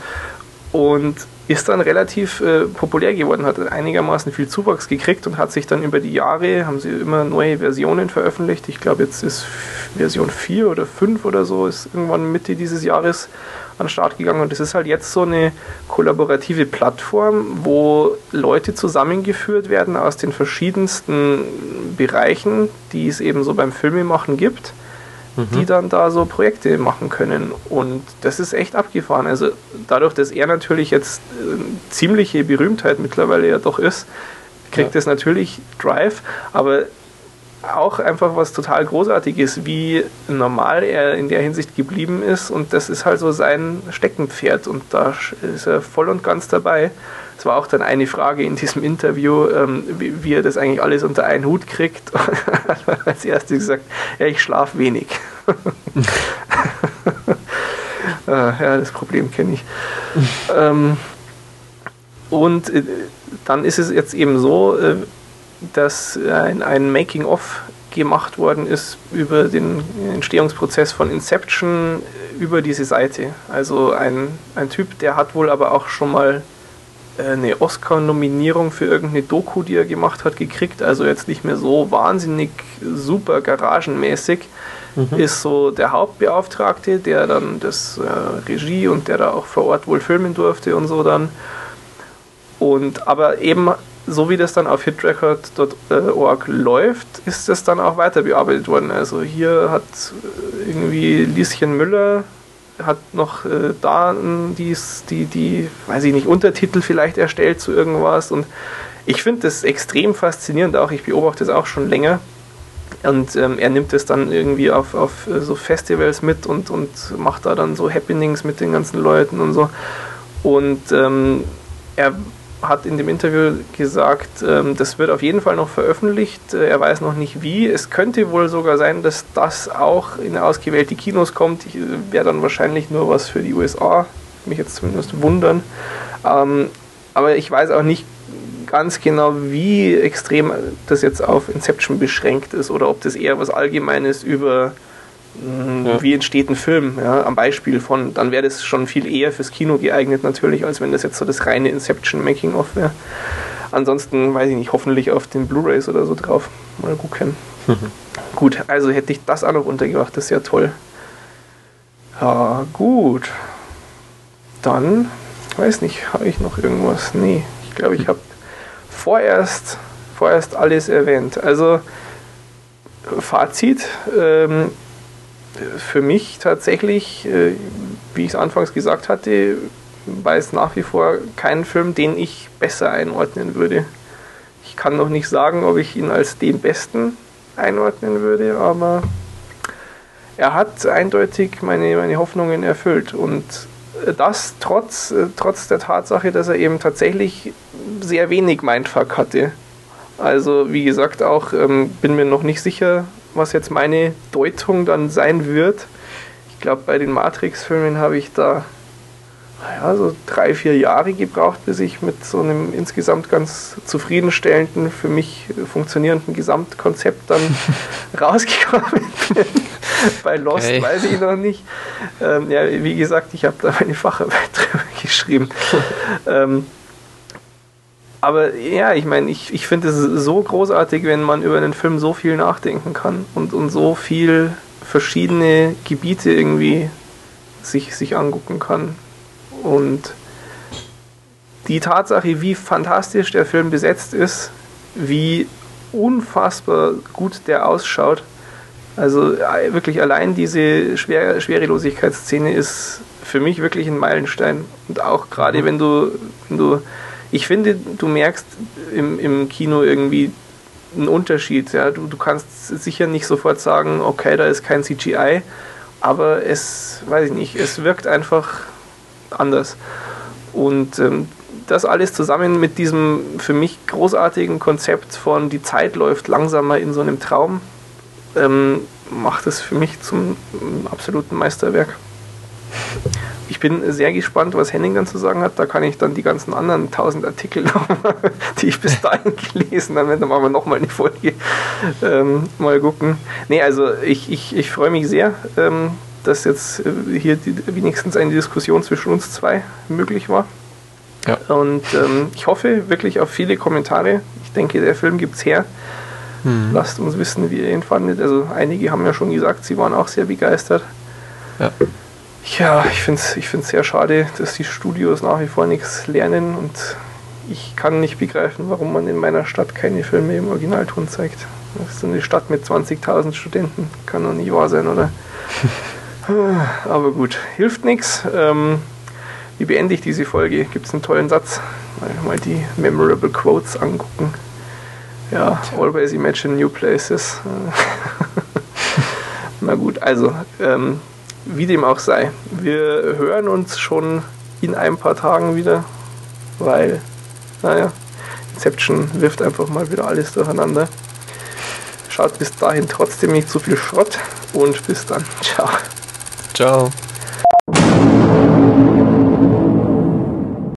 und ist dann relativ äh, populär geworden, hat einigermaßen viel Zuwachs gekriegt und hat sich dann über die Jahre, haben sie immer neue Versionen veröffentlicht. Ich glaube, jetzt ist Version 4 oder 5 oder so, ist irgendwann Mitte dieses Jahres an den Start gegangen. Und das ist halt jetzt so eine kollaborative Plattform, wo Leute zusammengeführt werden aus den verschiedensten Bereichen, die es eben so beim Filmemachen gibt mhm. die dann da so Projekte machen können. Und das ist echt abgefahren. Also dadurch, dass er natürlich jetzt äh, ziemliche Berühmtheit mittlerweile ja doch ist, kriegt ja. es natürlich Drive, aber auch einfach was total Großartiges, wie normal er in der Hinsicht geblieben ist. Und das ist halt so sein Steckenpferd und da ist er voll und ganz dabei. War auch dann eine Frage in diesem Interview, ähm, wie, wie, er das eigentlich alles unter einen Hut kriegt. [laughs] Als erstes gesagt, ja, ich schlafe wenig. äh, [laughs] ja, das Problem kenne ich. ähm, und äh, dann ist es jetzt eben so, äh, dass ein, ein Making-of gemacht worden ist über den Entstehungsprozess von Inception über diese Seite. Also ein, ein Typ, der hat wohl aber auch schon mal eine Oscar-Nominierung für irgendeine Doku, die er gemacht hat, gekriegt. Also jetzt nicht mehr so wahnsinnig super garagenmäßig. Mhm. Ist so der Hauptbeauftragte, der dann das äh, Regie und der da auch vor Ort wohl filmen durfte und so dann. Und aber eben so wie das dann auf hitrecord.org läuft, ist das dann auch weiter bearbeitet worden. Also hier hat irgendwie Lieschen Müller hat noch äh, da die, die, die, weiß ich nicht, Untertitel vielleicht erstellt zu irgendwas. Und ich finde das extrem faszinierend auch. Ich beobachte es auch schon länger. Und ähm, er nimmt es dann irgendwie auf, auf äh, so Festivals mit und, und macht da dann so Happenings mit den ganzen Leuten und so. Und ähm, er hat in dem Interview gesagt, ähm, das wird auf jeden Fall noch veröffentlicht. Äh, er weiß noch nicht wie. Es könnte wohl sogar sein, dass das auch in ausgewählte Kinos kommt. Äh, Wäre dann wahrscheinlich nur was für die USA. Mich jetzt zumindest wundern. Ähm, aber ich weiß auch nicht ganz genau, wie extrem das jetzt auf Inception beschränkt ist oder ob das eher was Allgemeines über ja. wie entsteht ein Film, ja, am Beispiel von, dann wäre das schon viel eher fürs Kino geeignet natürlich, als wenn das jetzt so das reine Inception Making-of wäre. Ansonsten, weiß ich nicht, hoffentlich auf den Blu-Rays oder so drauf. Mal gucken. Mhm. [laughs] Gut, also hätte ich das auch noch untergebracht, das ist ja toll. Ja, gut. Dann, weiß nicht, habe ich noch irgendwas? Nee, ich glaube, ich [laughs] habe vorerst, vorerst alles erwähnt. Also Fazit, ähm, für mich tatsächlich, äh, wie ich es anfangs gesagt hatte, es nach wie vor kein Film, den ich besser einordnen würde. Ich kann noch nicht sagen, ob ich ihn als den besten einordnen würde, aber er hat eindeutig meine, meine Hoffnungen erfüllt und das trotz, äh, trotz der Tatsache, dass er eben tatsächlich sehr wenig Mindfuck hatte. Also wie gesagt, auch ähm, bin mir noch nicht sicher, was jetzt meine Deutung dann sein wird. Ich glaube, bei den Matrix-Filmen habe ich da naja, so drei, vier Jahre gebraucht, bis ich mit so einem insgesamt ganz zufriedenstellenden, für mich funktionierenden Gesamtkonzept dann [laughs] rausgekommen bin. bei Lost okay. weiß ich noch nicht. Ähm, ja, wie gesagt, ich habe da meine Facharbeit [laughs] drüber geschrieben. [laughs] ähm, aber ja, ich meine, ich, ich finde es so großartig, wenn man über einen Film so viel nachdenken kann und, und so viel verschiedene Gebiete irgendwie sich, sich angucken kann. Und die Tatsache, wie fantastisch der Film besetzt ist, wie unfassbar gut der ausschaut, also äh, wirklich allein diese Schwer Schwerelosigkeitsszene ist für mich wirklich ein Meilenstein. Und auch gerade mhm. wenn du, wenn du, ich finde, du merkst im, im Kino irgendwie einen Unterschied. Ja? Du, du kannst sicher nicht sofort sagen, okay, da ist kein CGI, aber es, weiß ich nicht, es wirkt einfach anders. Und ähm, das alles zusammen mit diesem für mich großartigen Konzept von die Zeit läuft langsamer in so einem Traum, ähm, macht es für mich zum absoluten Meisterwerk. Ich bin sehr gespannt, was Henning dann zu sagen hat. Da kann ich dann die ganzen anderen tausend Artikel, [laughs] noch, die ich bis dahin gelesen habe, dann machen wir nochmal eine Folge, ähm, mal gucken. Nee, also ich, ich, ich freue mich sehr, ähm, dass jetzt äh, hier die, wenigstens eine Diskussion zwischen uns zwei möglich war. Ja. Und ähm, ich hoffe wirklich auf viele Kommentare. Ich denke, der Film gibt es her. Hm. Lasst uns wissen, wie ihr ihn fandet. Also einige haben ja schon gesagt, sie waren auch sehr begeistert. Ja, ja ich finde es ich find's sehr schade, dass die Studios nach wie vor nichts lernen und ich kann nicht begreifen, warum man in meiner Stadt keine Filme im Originalton zeigt. Das ist eine Stadt mit 20.000 Studenten. Kann doch nicht wahr sein, oder? [laughs] Aber gut, hilft nichts. Ähm, wie beende ich diese Folge? Gibt es einen tollen Satz? Mal, mal die Memorable Quotes angucken. Ja, always imagine new places. [laughs] Na gut, also, ähm, wie dem auch sei, wir hören uns schon in ein paar Tagen wieder, weil, naja, Inception wirft einfach mal wieder alles durcheinander. Schaut bis dahin trotzdem nicht zu viel Schrott und bis dann. [laughs] Ciao. Ciao.